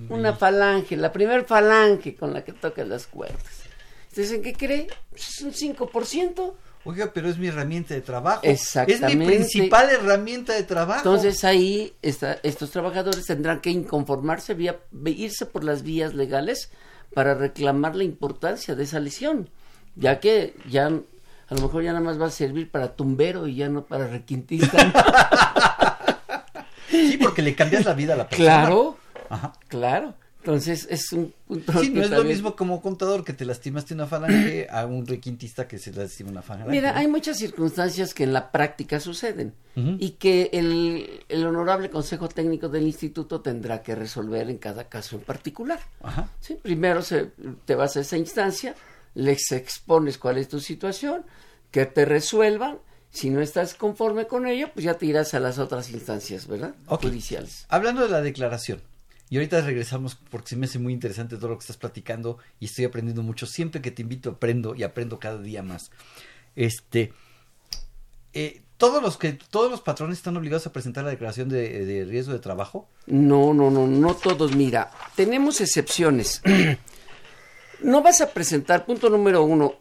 una falange, la primer falange con la que tocas las cuerdas. Entonces, ¿en qué cree? Pues es un 5%. Oiga, pero es mi herramienta de trabajo. Exactamente. Es mi principal herramienta de trabajo. Entonces ahí está, estos trabajadores tendrán que inconformarse, vía, irse por las vías legales para reclamar la importancia de esa lesión, ya que ya a lo mejor ya nada más va a servir para tumbero y ya no para requintista. (laughs) Sí, porque le cambias la vida a la persona. claro, Ajá. claro. Entonces es un punto Sí, no es lo también- mismo como contador que te lastimaste una falange a un requintista que se lastima una falange. Mira, hay muchas circunstancias que en la práctica suceden y que el, el honorable Consejo Técnico del Instituto tendrá que resolver en cada caso en particular. Ajá. Sí, primero se, te vas a esa instancia, les expones cuál es tu situación, que te resuelvan. Si no estás conforme con ello, pues ya te irás a las otras instancias, ¿verdad? Judiciales. Hablando de la declaración, y ahorita regresamos porque se me hace muy interesante todo lo que estás platicando y estoy aprendiendo mucho. Siempre que te invito aprendo y aprendo cada día más. Este, eh, todos los que todos los patrones están obligados a presentar la declaración de, de riesgo de trabajo. No, no, no, no todos. Mira, tenemos excepciones. (clears throat) no vas a presentar, punto número uno,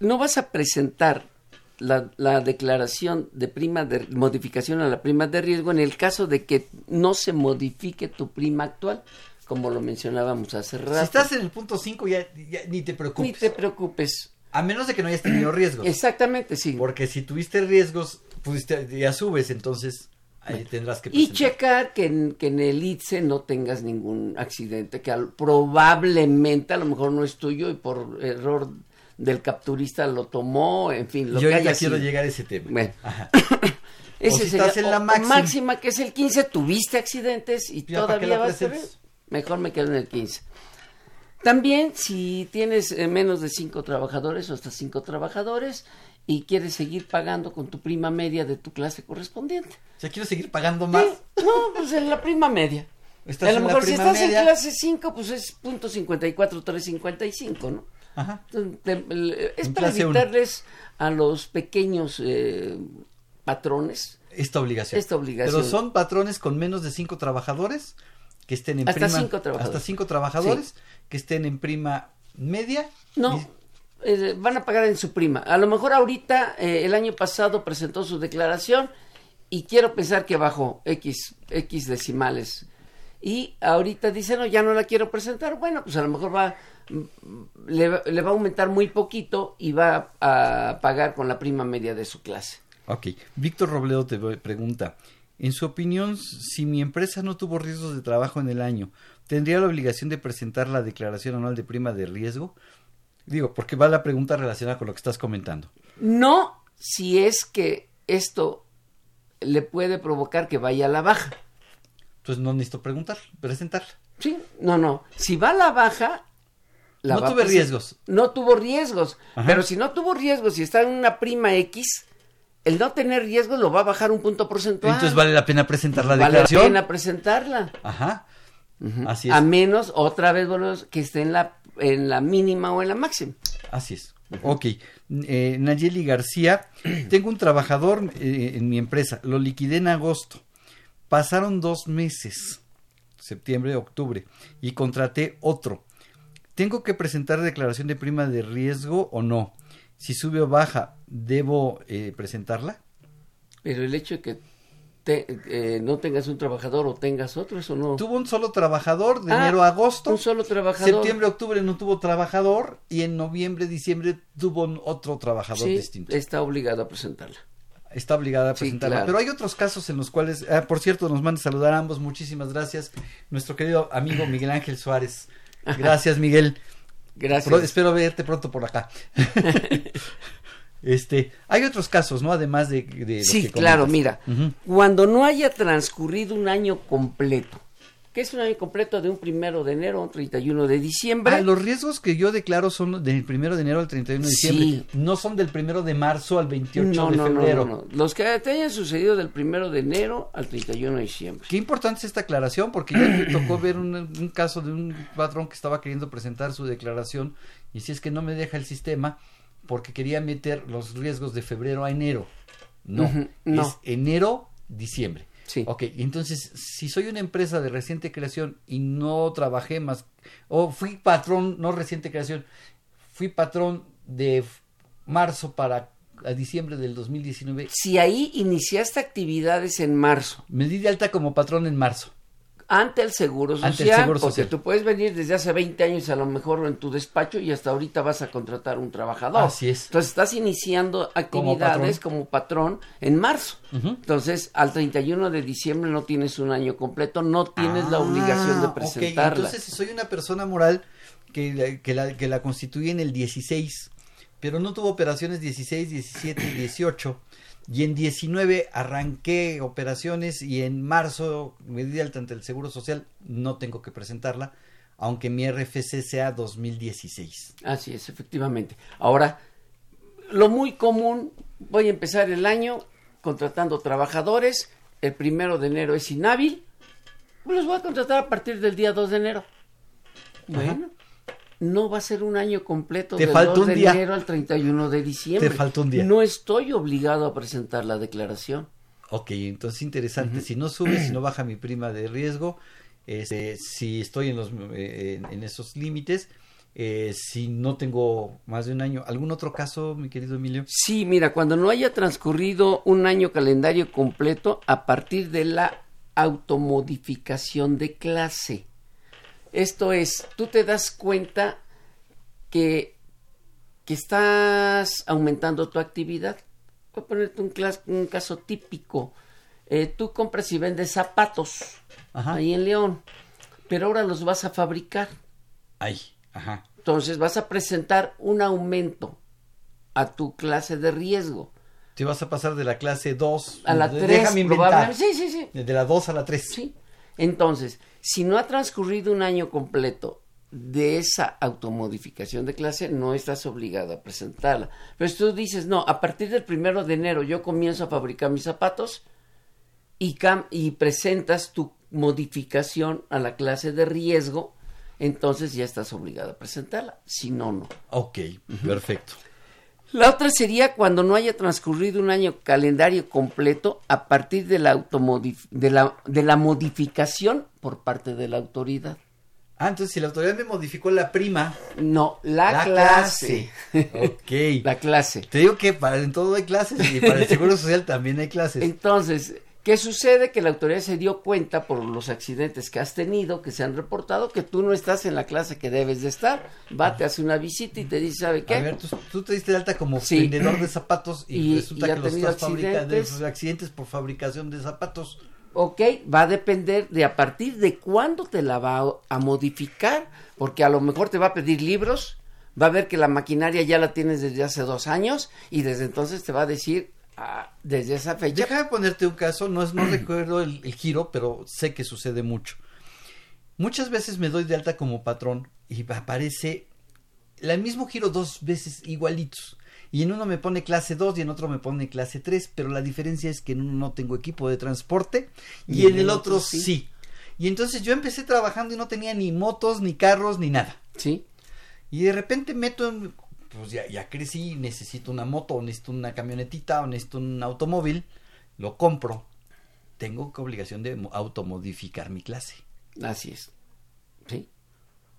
no vas a presentar la, la declaración de prima de modificación a la prima de riesgo en el caso de que no se modifique tu prima actual, como lo mencionábamos hace rato. Si estás en el punto 5 ya, ya ni te preocupes. Ni te preocupes. A menos de que no hayas tenido riesgos. Exactamente, sí. Porque si tuviste riesgos, pudiste, ya subes, entonces ahí tendrás que Y presentar. checar que en, que en el ITSE no tengas ningún accidente, que al- probablemente a lo mejor no es tuyo y por error del capturista lo tomó, en fin, lo Yo que ya quiero llegar a ese tema. Bueno. Ajá. (coughs) Ese O si estás en la máxima. máxima, que es el 15, tuviste accidentes y Ya, ¿para qué todavía vas a ver. Mejor me quedo en el 15. También, si tienes eh, menos de cinco trabajadores o hasta cinco trabajadores y quieres seguir pagando con tu prima media de tu clase correspondiente. O sea, quiero seguir pagando más. No, pues en la prima media. A lo mejor si estás media. en clase 5, pues es punto 54, 355, ¿no? Ajá. Es para uno. evitarles a los pequeños eh, patrones Esta obligación. esta obligación. Pero son patrones con menos de cinco trabajadores que estén en Hasta prima. cinco trabajadores. Hasta cinco trabajadores que estén en prima media. No, eh, van a pagar en su prima. A lo mejor ahorita, eh, el año pasado presentó su declaración y quiero pensar que bajó X, X decimales. Y ahorita dice, no, ya no la quiero presentar. Bueno, pues a lo mejor va, mm, le, va- le va a aumentar muy poquito y va a pagar con la prima media de su clase. Ok. Víctor Robledo te pregunta, en su opinión, si mi empresa no tuvo riesgos de trabajo en el año, ¿tendría la obligación de presentar la declaración anual de prima de riesgo? Digo, porque va la pregunta relacionada con lo que estás comentando. No si es que esto le puede provocar que vaya a la baja. Entonces no necesito preguntar, presentarla. Sí, no, no. Si va a la baja... la No tuve riesgos. No tuvo riesgos. Ajá. Pero si no tuvo riesgos y está en una prima X, el no tener riesgos lo va a bajar un punto porcentual. Entonces vale la pena presentar la Vale declaración. la pena presentarla. Ajá. Así es. A menos, otra vez, volvemos, que esté en la, en la mínima o en la máxima. Así es. Ok. Eh, Nayeli García, (clears throat) tengo un trabajador eh, en mi empresa, lo liquidé en agosto. Pasaron dos meses, septiembre, octubre, y contraté otro. ¿Tengo que presentar declaración de prima de riesgo o no? Si sube o baja, ¿debo eh, presentarla? Pero el hecho de que te- eh, no tengas un trabajador o tengas otro, eso no. Tuvo un solo trabajador de Ah, enero a agosto. Un solo trabajador. Septiembre, octubre no tuvo trabajador y en noviembre, diciembre tuvo otro trabajador Sí, distinto. está obligado a presentarla. Está obligada a Sí, presentarla. claro. Pero hay otros casos en los cuales, ah, por cierto, nos manda saludar a ambos. Muchísimas gracias. Nuestro querido amigo Miguel Ángel Suárez. Gracias, Miguel. Gracias. Espero verte pronto por acá. (laughs) este, hay otros casos, ¿no? Además de, Sí, que claro, mira, cuando no haya transcurrido un año completo, que es un año completo de un primero de enero a un 31 de diciembre. Ah, los riesgos que yo declaro son del primero de enero al 31 de diciembre. Sí. No son del primero de marzo al 28 no, de no, no, febrero. no, no. Los que te hayan sucedido del primero de enero al 31 de diciembre. Qué importante es esta aclaración porque ya me tocó ver un, un caso de un patrón que estaba queriendo presentar su declaración y si es que no me deja el sistema porque quería meter los riesgos de febrero a enero. No, no. es enero, diciembre. Sí. Ok, entonces si soy una empresa de reciente creación y no trabajé más, o fui patrón, no reciente creación, fui patrón de marzo para a diciembre del 2019, Si ahí iniciaste actividades en marzo, me di de alta como patrón en marzo. Ante el Seguro Social, Ante el Seguro porque Social. tú puedes venir desde hace 20 años a lo mejor en tu despacho y hasta ahorita vas a contratar un trabajador. Así es. Entonces estás iniciando actividades como patrón, en marzo. Ujú. Entonces, al 31 de diciembre no tienes un año completo, no tienes la obligación de Ah, presentarla. Entonces, si soy una persona moral que, la- que, la, que la constituye en el 16, pero no tuvo operaciones 16, 17 y 18, y en 19 arranqué operaciones y en marzo me di alta ante el Seguro Social, no tengo que presentarla, aunque mi RFC sea 2016. Así es, efectivamente. Ahora, lo muy común, voy a empezar el año contratando trabajadores, el primero de enero es inhábil, pues los voy a contratar a partir del día 2 de enero. Bueno, no va a ser un año completo Te del falta 2 un de día. enero al 31 de diciembre. Te falta un día. No estoy obligado a presentar la declaración. Ok, entonces interesante. Si no sube, si no baja mi prima de riesgo, este, si estoy en, los, eh, en, en esos límites, eh, si no tengo más de un año. ¿Algún otro caso, mi querido Emilio? Sí, mira, cuando no haya transcurrido un año calendario completo a partir de la automodificación de clase. Esto es, tú te das cuenta que, que estás aumentando tu actividad. Voy a ponerte un, caso típico. Eh, tú compras y vendes zapatos ahí en León, pero ahora los vas a fabricar. Ahí, ajá. Entonces vas a presentar un aumento a tu clase de riesgo. Te vas a pasar de la clase 2 A la de- 3, déjame inventar. Sí, sí, sí. De la 2 a la 3. Sí. Entonces, si no ha transcurrido un año completo de esa automodificación de clase, no estás obligado a presentarla. Pero si tú dices, no, a partir del primero de enero yo comienzo a fabricar mis zapatos y, cam- y presentas tu modificación a la clase de riesgo, entonces ya estás obligado a presentarla. Si no, no. Ok, perfecto. La otra sería cuando no haya transcurrido un año calendario completo a partir de la, de la, de la modificación por parte de la autoridad. Ah, entonces si la autoridad me modificó la prima. No, la, clase. ok. (laughs) La clase. Te digo que para en todo hay clases y para el Seguro Social también hay clases. Entonces, ¿qué sucede? Que la autoridad se dio cuenta por los accidentes que has tenido, que se han reportado, que tú no estás en la clase que debes de estar. Va, te hace una visita y te dice, ¿sabe qué? A ver, tú, te diste de alta como vendedor de zapatos y, resulta que los estás fabricando accidentes por fabricación de zapatos. Ok, va a depender de a partir de cuándo te la va a modificar, porque a lo mejor te va a pedir libros, va a ver que la maquinaria ya la tienes desde hace dos años y desde entonces te va a decir ah, desde esa fecha. Deja de ponerte un caso, no, es, no (clears throat) recuerdo el, el, giro, pero sé que sucede mucho. Muchas veces me doy de alta como patrón y aparece el mismo giro dos veces igualitos y en uno me pone clase 2 y en otro me pone clase 3, pero la diferencia es que en uno no tengo equipo de transporte y, en el otro, sí. Y entonces yo empecé trabajando y no tenía ni motos, ni carros, ni nada. Sí. Y de repente meto en, pues ya, ya crecí, necesito una moto, o necesito una camionetita, o necesito un automóvil, lo compro. Tengo que obligación de automodificar mi clase. Así es. Sí.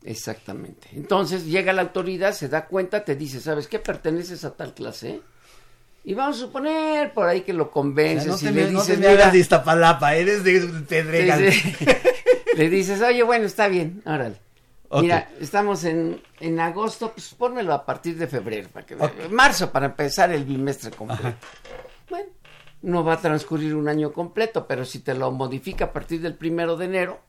Exactamente. Entonces llega la autoridad, se da cuenta, te dice, ¿sabes qué? Perteneces a tal clase. Y vamos a suponer por ahí que lo convences. no, y te le dices, no te me hagas de Iztapalapa, eres de Pedregal. Sí. (laughs) le dices, oye, bueno, está bien, órale. Mira, estamos en, en agosto, pues pónmelo a partir de febrero, para que marzo para empezar el bimestre completo. Bueno, no va a transcurrir un año completo, pero si te lo modifica a partir del primero de enero,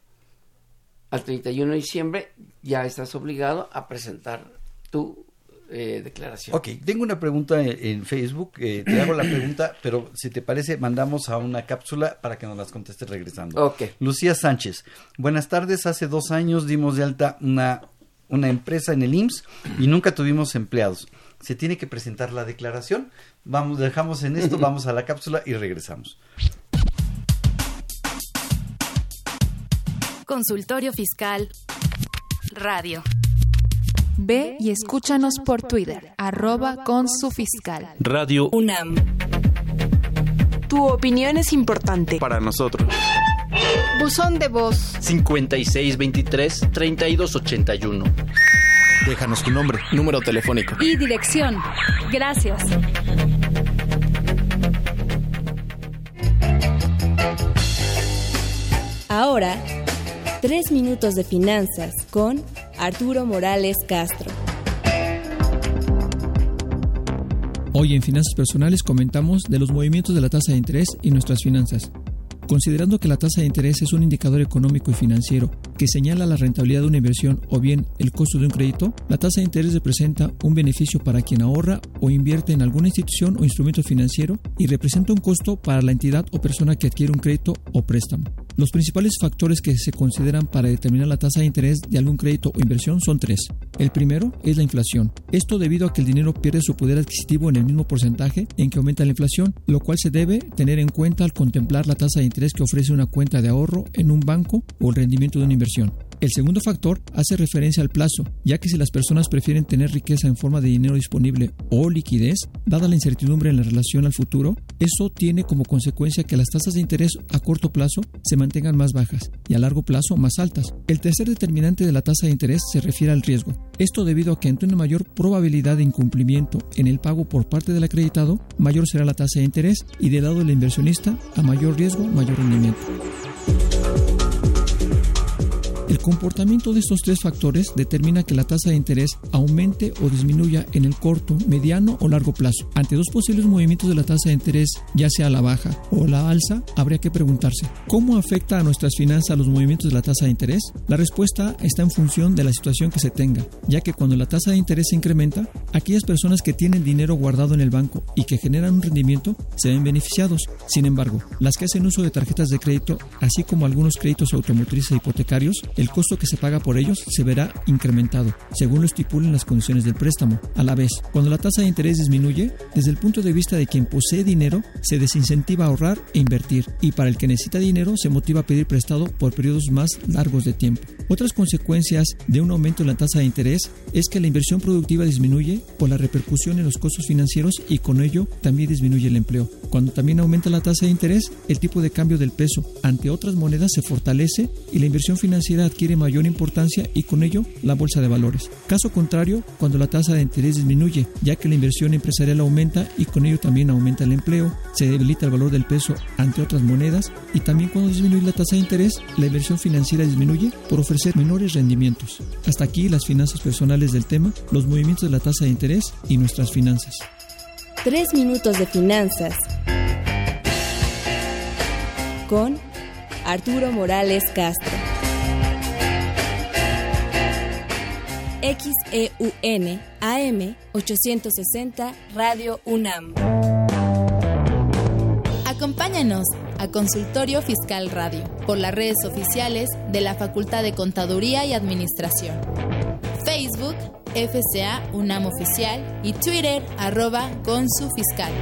al 31 de diciembre ya estás obligado a presentar tu eh, declaración. Ok, tengo una pregunta en, en Facebook, eh, te hago la pregunta, (clears throat) pero si te parece, mandamos a una cápsula para que nos las contestes regresando. Ok. Lucía Sánchez, buenas tardes, hace dos años dimos de alta una, una empresa en el IMSS y nunca tuvimos empleados. ¿Se tiene que presentar la declaración? Vamos, dejamos en esto, (laughs) vamos a la cápsula y regresamos. Consultorio Fiscal Radio. Ve y escúchanos por Twitter, arroba con su fiscal. Radio UNAM. Tu opinión es importante. para nosotros. Buzón de voz. 5623-3281. Déjanos tu nombre, número telefónico. Y dirección. Gracias. Ahora, tres minutos de finanzas con Arturo Morales Castro. Hoy en Finanzas Personales comentamos de los movimientos de la tasa de interés y nuestras finanzas. Considerando que la tasa de interés es un indicador económico y financiero que señala la rentabilidad de una inversión o bien el costo de un crédito, la tasa de interés representa un beneficio para quien ahorra o invierte en alguna institución o instrumento financiero y representa un costo para la entidad o persona que adquiere un crédito o préstamo. Los principales factores que se consideran para determinar la tasa de interés de algún crédito o inversión son tres. El primero es la inflación. Esto debido a que el dinero pierde su poder adquisitivo en el mismo porcentaje en que aumenta la inflación, lo cual se debe tener en cuenta al contemplar la tasa de interés que ofrece una cuenta de ahorro en un banco o el rendimiento de una inversión. El segundo factor hace referencia al plazo, ya que si las personas prefieren tener riqueza en forma de dinero disponible o liquidez, dada la incertidumbre en la relación al futuro, eso tiene como consecuencia que las tasas de interés a corto plazo se mantengan más bajas y a largo plazo más altas. El tercer determinante de la tasa de interés se refiere al riesgo. Esto debido a que ante una mayor probabilidad de incumplimiento en el pago por parte del acreditado, mayor será la tasa de interés y del lado del inversionista, a mayor riesgo, mayor rendimiento. El comportamiento de estos tres factores determina que la tasa de interés aumente o disminuya en el corto, mediano o largo plazo. Ante dos posibles movimientos de la tasa de interés, ya sea la baja o la alza, habría que preguntarse, ¿cómo afecta a nuestras finanzas los movimientos de la tasa de interés? La respuesta está en función de la situación que se tenga, ya que cuando la tasa de interés se incrementa, aquellas personas que tienen dinero guardado en el banco y que generan un rendimiento se ven beneficiados. Sin embargo, las que hacen uso de tarjetas de crédito, así como algunos créditos automotrices e hipotecarios, el costo que se paga por ellos se verá incrementado, según lo estipulen las condiciones del préstamo. A la vez, cuando la tasa de interés disminuye, desde el punto de vista de quien posee dinero, se desincentiva a ahorrar e invertir, y para el que necesita dinero se motiva a pedir prestado por periodos más largos de tiempo. Otras consecuencias de un aumento en la tasa de interés es que la inversión productiva disminuye por la repercusión en los costos financieros y con ello también disminuye el empleo. Cuando también aumenta la tasa de interés, el tipo de cambio del peso ante otras monedas se fortalece y la inversión financiera adquiere mayor importancia y con ello la bolsa de valores. Caso contrario, cuando la tasa de interés disminuye, ya que la inversión empresarial aumenta y con ello también aumenta el empleo, se debilita el valor del peso ante otras monedas y también cuando disminuye la tasa de interés, la inversión financiera disminuye por ofrecer menores rendimientos. Hasta aquí las finanzas personales del tema, los movimientos de la tasa de interés y nuestras finanzas. Tres minutos de finanzas con Arturo Morales Castro. XEUN AM 860 Radio UNAM. Acompáñanos a Consultorio Fiscal Radio por las redes oficiales de la Facultad de Contaduría y Administración. Facebook, FCA UNAM Oficial y Twitter arroba Consu Fiscal.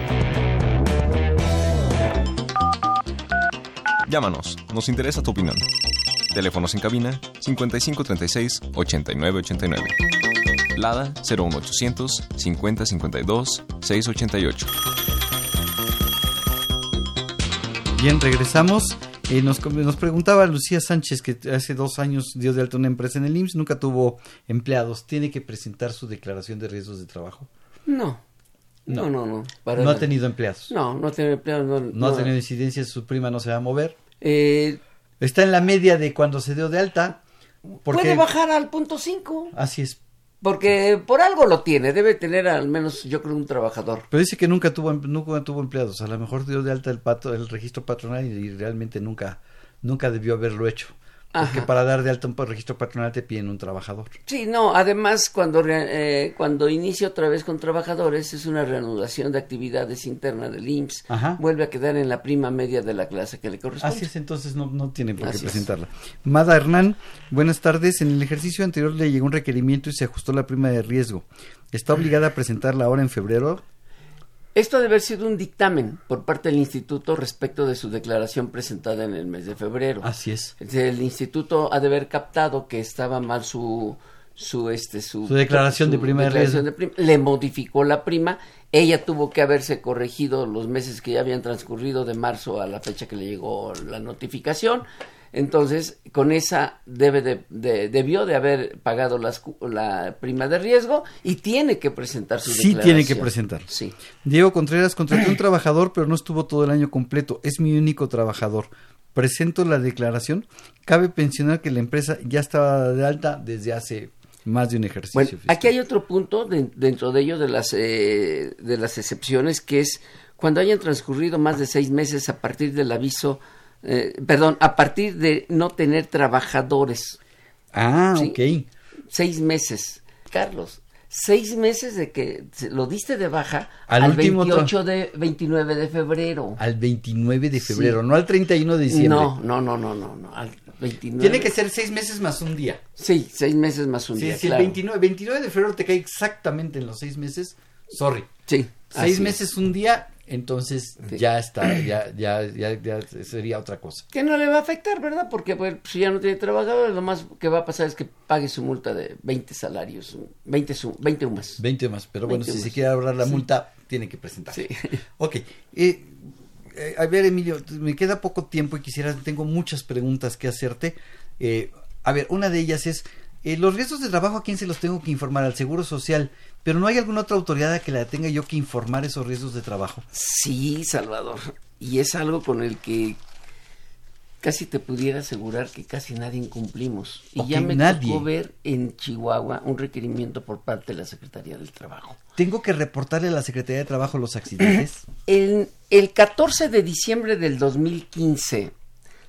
Llámanos, nos interesa tu opinión. Teléfonos en cabina 5536 8989. Lada 01800 5052 688. Bien, regresamos. Eh, nos, nos preguntaba Lucía Sánchez que hace dos años dio de alta una empresa en el IMSS, nunca tuvo empleados. ¿Tiene que presentar su declaración de riesgos de trabajo? No. No, no, no. no ha tenido empleados. No, no ha tenido empleados. No, no, ha tenido incidencias, su prima no se va a mover. Eh, Está en la media de cuando se dio de alta. Porque... Puede bajar al punto 5. Así es. Porque por algo lo tiene, debe tener al menos, yo creo, un trabajador. Pero dice que nunca tuvo, nunca tuvo empleados. A lo mejor dio de alta el, pato, el registro patronal y, realmente nunca, nunca debió haberlo hecho. Porque Ajá. para dar de alta un registro patronal te piden un trabajador. Sí, no, además cuando, eh, cuando inicia otra vez con trabajadores es una reanudación de actividades internas del IMSS. Ajá. Vuelve a quedar en la prima media de la clase que le corresponde. Así es, entonces no, no tiene por qué Así es. presentarla. Mada Hernán, buenas tardes. En el ejercicio anterior le llegó un requerimiento y se ajustó la prima de riesgo. ¿Está obligada a presentarla ahora en febrero? Esto debe haber sido un dictamen por parte del instituto respecto de su declaración presentada en el mes de febrero. Así es. El instituto ha de haber captado que estaba mal su su este su, Su declaración de prima de declaración prima. le modificó la prima ella tuvo que haberse corregido los meses que ya habían transcurrido de marzo a la fecha que le llegó la notificación entonces con esa debe de, de- debió de haber pagado las la prima de riesgo y tiene que presentar su Sí declaración tiene que presentar. sí Diego Contreras contrató un trabajador, pero no estuvo todo el año completo. Es mi único trabajador. Presento la declaración. Cabe pensionar que la empresa ya estaba de alta desde hace más de un ejercicio. Bueno, fiscal. aquí hay otro punto de- dentro de ello de las eh, de las excepciones que es cuando hayan transcurrido más de seis meses a partir del aviso, eh, perdón, a partir de no tener trabajadores. Ah, Sí. ok. Seis meses, Carlos. Seis meses de que lo diste de baja Al al, último tra- 28 de 29 de febrero. Al 29 de febrero, Sí. no al 31 de diciembre. No, no, no, no, no, no, al 29. Tiene que ser seis meses más un día. Sí, seis meses más un Sí, día. si claro. el 29, 29 de febrero te cae exactamente en los seis meses, sorry. Sí. Seis meses un día, entonces ya está, ya, ya, ya, ya sería otra cosa. Que no le va a afectar, ¿verdad? Porque pues, si ya no tiene trabajadores, lo más que va a pasar es que pague su multa de 20 salarios, 20, su, 20 UMAS. 20 más, pero bueno, 20 si se más. quiere ahorrar la Sí. multa, tiene que presentar. Sí. (laughs) Ok. eh, eh, a ver, Emilio, me queda poco tiempo y quisiera, tengo muchas preguntas que hacerte. Eh, a ver, una de ellas es, eh, los riesgos de trabajo, ¿a quién se los tengo que informar? Al Seguro Social. Pero no hay alguna otra autoridad a que la tenga yo que informar esos riesgos de trabajo. Sí, Salvador. Y es algo con el que casi te pudiera asegurar que casi nadie incumplimos. Y ya me nadie. tocó ver en Chihuahua un requerimiento por parte de la Secretaría del Trabajo. ¿Tengo que reportarle a la Secretaría de Trabajo los accidentes? (clears throat) El, el 14 de diciembre del 2015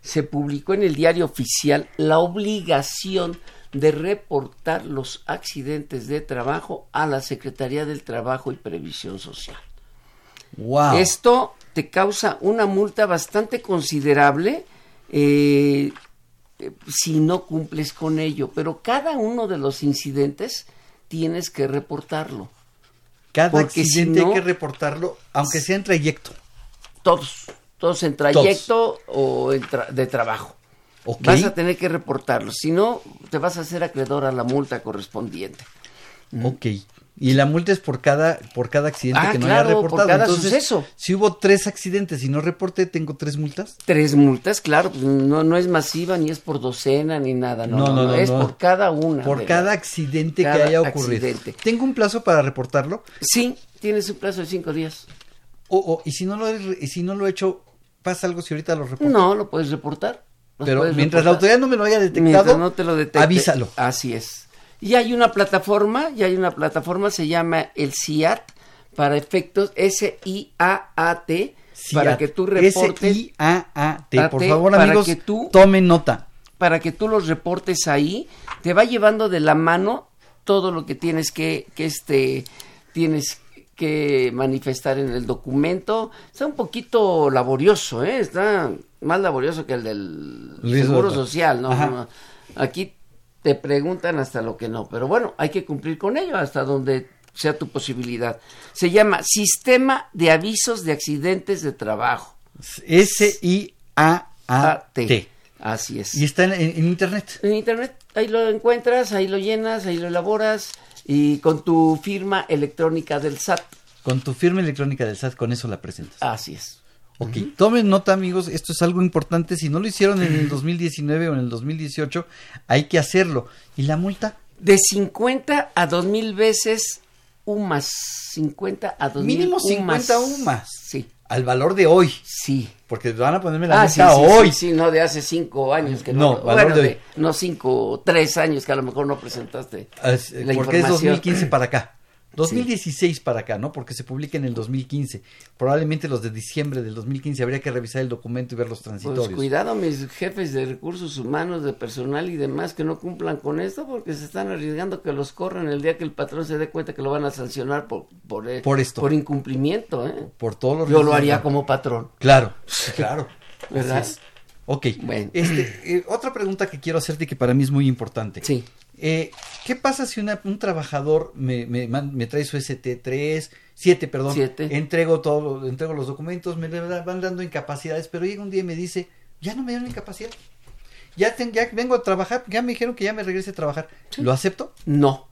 se publicó en el diario oficial la obligación de reportar los accidentes de trabajo a la Secretaría del Trabajo y Previsión Social. wow. Esto te causa una multa bastante considerable. eh, si no cumples con ello. Pero cada uno de los incidentes tienes que reportarlo. Cada Porque si no- hay que reportarlo, aunque sea en trayecto. Todos, todos en trayecto o en tra- de trabajo. Vas a tener que reportarlo. Si no, te vas a hacer acreedor a la multa correspondiente. Ok. Y la multa es por cada, por cada accidente Ah, que no claro, haya por reportado. cada Entonces, suceso. si hubo tres accidentes y no reporté, ¿tengo tres multas? Tres multas, claro, pues no, no es masiva, ni es por docena, ni nada, no, No, no, no, no, no, es no. por cada una. Por cada la- accidente cada que haya ocurrido. accidente. ¿Tengo un plazo para reportarlo? Sí, tienes un plazo de cinco días. O, o- y si no lo he, y si no lo he hecho, pasa algo si ahorita lo reporto. No, lo puedes reportar. Pero mientras la autoridad no me lo haya detectado, no te lo detecte, avísalo. Así es. Y hay una plataforma, y hay una plataforma, se llama el CIAT, para efectos S-I-A-A-T, para que tú reportes. S-I-A-A-T. Por favor, para amigos, que tú- tomen nota. para que tú los reportes ahí, te va llevando de la mano todo lo que tienes que, que este, tienes que manifestar en el documento. Está un poquito laborioso, ¿eh? Está más laborioso que el del Luis Seguro. Social, ¿no? Ajá. Aquí te preguntan hasta lo que no, pero bueno, hay que cumplir con ello hasta donde sea tu posibilidad. Se llama Sistema de Avisos de Accidentes de Trabajo. S-I-A-A-T. Así es. Y está en internet. En internet, ahí lo encuentras, ahí lo llenas, ahí lo elaboras y con tu firma electrónica del SAT. Con tu firma electrónica del SAT, con eso la presentas. Así es. Ok, tomen nota amigos, esto es algo importante, si no lo hicieron en el (clears throat) 2019 o en el 2018, hay que hacerlo. ¿Y la multa? De 50 a 2000 veces UMAS. 50 a 2000 Mínimo UMAS. 50 UMAS. Sí. Al valor de hoy. Sí. Porque van a ponerme la Ah, sí, multa sí, hoy. sí, sí, no de hace cinco años que No, no. valor bueno, de hoy. de- no cinco, tres años que a lo mejor no presentaste. Es- la porque es información. 2015 para acá. 2016 para acá, ¿no? Porque se publica en el 2015. Probablemente los de diciembre del 2015 habría que revisar el documento y ver los transitorios. Pues cuidado mis jefes de recursos humanos, de personal y demás que no cumplan con esto porque se están arriesgando que los corran el día que el patrón se dé cuenta que lo van a sancionar por por, eh, Por esto. por incumplimiento, ¿eh? Por todos los Yo lo haría como patrón. Claro, (laughs) claro. ¿Verdad? Así es. Ok. Este, eh, otra pregunta que quiero hacerte y que para mí es muy importante. Sí. Eh, ¿Qué pasa si una- un trabajador me, me, man- me trae su ST3, 7, perdón, Siete. entrego todo, entrego los documentos, me van dando incapacidades, pero llega un día y me dice, ya no me dieron incapacidad. Ya, ten- ya vengo a trabajar, ya me dijeron que ya me regrese a trabajar. ¿Lo acepto? No.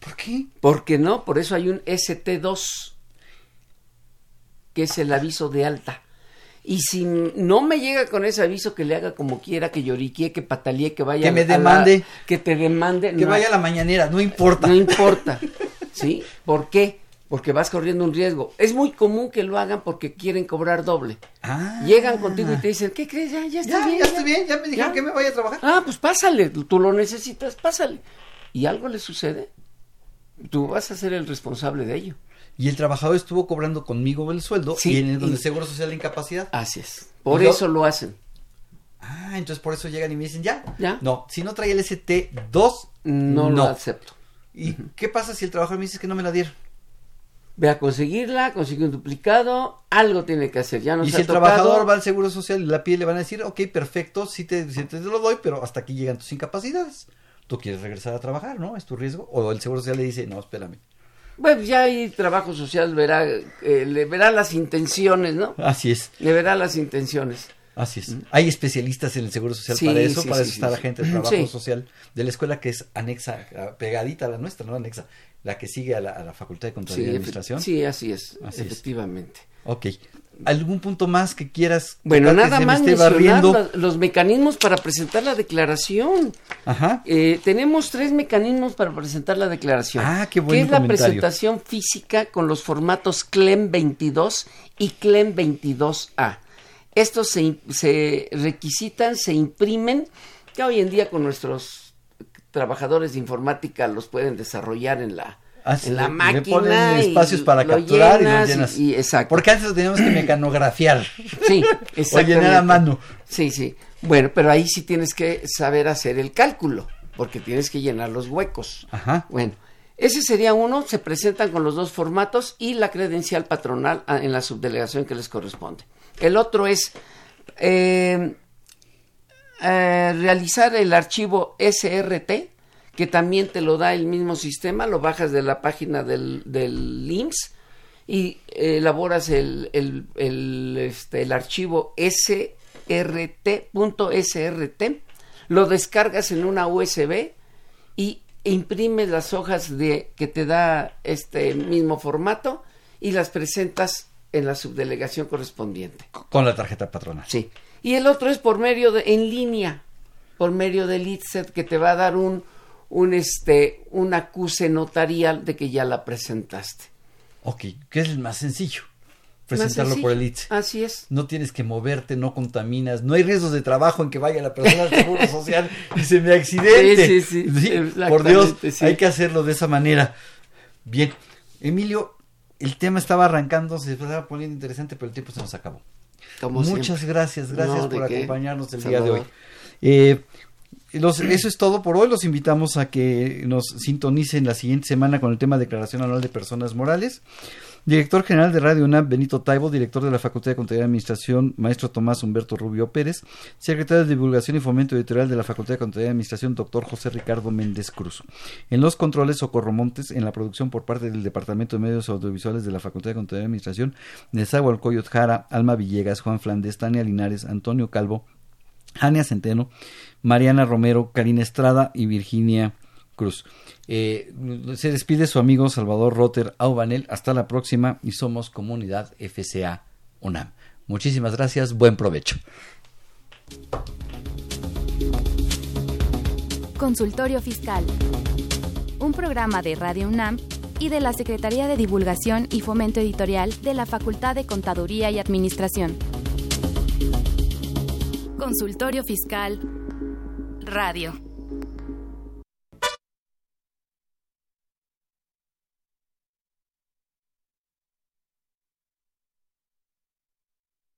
¿Por qué? Porque no, por eso hay un ST2 que es el aviso de alta. Y si no me llega con ese aviso que le haga como quiera, que lloriquee, que patalee, que vaya Que me la- demande. que te demande, Que no. vaya a la mañanera, no importa. No importa. ¿Sí? ¿Por qué? Porque vas corriendo un riesgo. Es muy común que lo hagan porque quieren cobrar doble. Ah. Llegan contigo y te dicen, ¿qué crees? Ya, ya está Ya, bien. ya estoy bien, ya me dijeron que me vaya a trabajar. Ah, pues pásale, tú lo necesitas, pásale. Y algo le sucede, tú vas a ser el responsable de ello. Y el trabajador estuvo cobrando conmigo el sueldo Sí, y en el donde y- Seguro Social de Incapacidad. Así es. Por yo- eso lo hacen. Ah, entonces por eso llegan y me dicen, ya. Ya. No, si no trae el ST2, No, lo acepto. ¿Y qué pasa si el trabajador me dice que no me la dieron? Ve a conseguirla, consigue un duplicado, algo tiene que hacer. Ya no y se si el trabajador va al Seguro Social y la pide, le van a decir, ok, perfecto, sí te, sí te lo doy, pero hasta aquí llegan tus incapacidades. Tú quieres regresar a trabajar, ¿no? Es tu riesgo. O el Seguro Social le dice, no, espérame. Bueno, ya ahí trabajo social verá, eh, le verá las intenciones, ¿no? Así es. Le verá las intenciones. Así es. Hay especialistas en el Seguro Social. Sí, para eso, sí, para sí, eso está la gente de trabajo social de la escuela que es anexa, pegadita a la nuestra, ¿no? Anexa, la que sigue a la, a la Facultad de Contaduría y Administración. sí, así es, Así es. efectivamente. Ok. ¿Algún punto más que quieras? Bueno, nada me más mencionar los, los mecanismos para presentar la declaración. Ajá. Eh, tenemos tres mecanismos para presentar la declaración. Ah, qué buen Que es la comentario. presentación física con los formatos CLEM 22 y CLEM 22A. Estos se, se requisitan, se imprimen, que hoy en día con nuestros trabajadores de informática los pueden desarrollar en la, Ah, en la le- le máquina. ponen y espacios para capturar y lo llenas y- exacto. Porque antes lo teníamos que mecanografiar. Sí, (laughs) O exactamente. llenar a mano. Sí, sí. Bueno, pero ahí sí tienes que saber hacer el cálculo, porque tienes que llenar los huecos. Ajá. Bueno, ese sería uno, se presentan con los dos formatos y la credencial patronal ah, en la subdelegación que les corresponde. El otro es, eh, eh, realizar el archivo SRT, que también te lo da el mismo sistema, lo bajas de la página del, del LIMS y elaboras el, el, el, este, el archivo SRT.srt, lo descargas en una USB y imprimes las hojas de que te da este mismo formato y las presentas en la subdelegación correspondiente. Con la tarjeta patronal. Sí. Y el otro es por medio de en línea, por medio del ITSET que te va a dar un un este un acuse notarial de que ya la presentaste. Ok, que es el más sencillo. Presentarlo por el ITSE. Así es. No tienes que moverte, no contaminas, no hay riesgos de trabajo en que vaya la persona al seguro social (laughs) y se me accidente. Sí, sí, sí. por Dios, hay que hacerlo de esa manera. Bien, Emilio, el tema estaba arrancando, se estaba poniendo interesante, pero el tiempo se nos acabó. Muchas gracias, gracias por acompañarnos el día de hoy. Eh, eso es todo por hoy. Los invitamos a que nos sintonicen la siguiente semana con el tema Declaración Anual de Personas Morales. Director General de Radio UNAM, Benito Taibo, director de la Facultad de Contaduría y Administración, maestro Tomás Humberto Rubio Pérez, secretario de Divulgación y Fomento Editorial de la Facultad de Contaduría y Administración, doctor José Ricardo Méndez Cruz. En los controles, Socorro Montes, en la producción por parte del Departamento de Medios Audiovisuales de la Facultad de Contaduría y Administración, Nezahualcóyotl Jara, Alma Villegas, Juan Flandes, Tania Linares, Antonio Calvo, Jania Centeno, Mariana Romero, Karina Estrada y Virginia Cruz. Eh, se despide su amigo Salvador Rotter Aubanel. Hasta la próxima y somos Comunidad FCA UNAM. Muchísimas gracias, buen provecho. Consultorio Fiscal. Un programa de Radio UNAM y de la Secretaría de Divulgación y Fomento Editorial de la Facultad de Contaduría y Administración. Consultorio Fiscal Radio.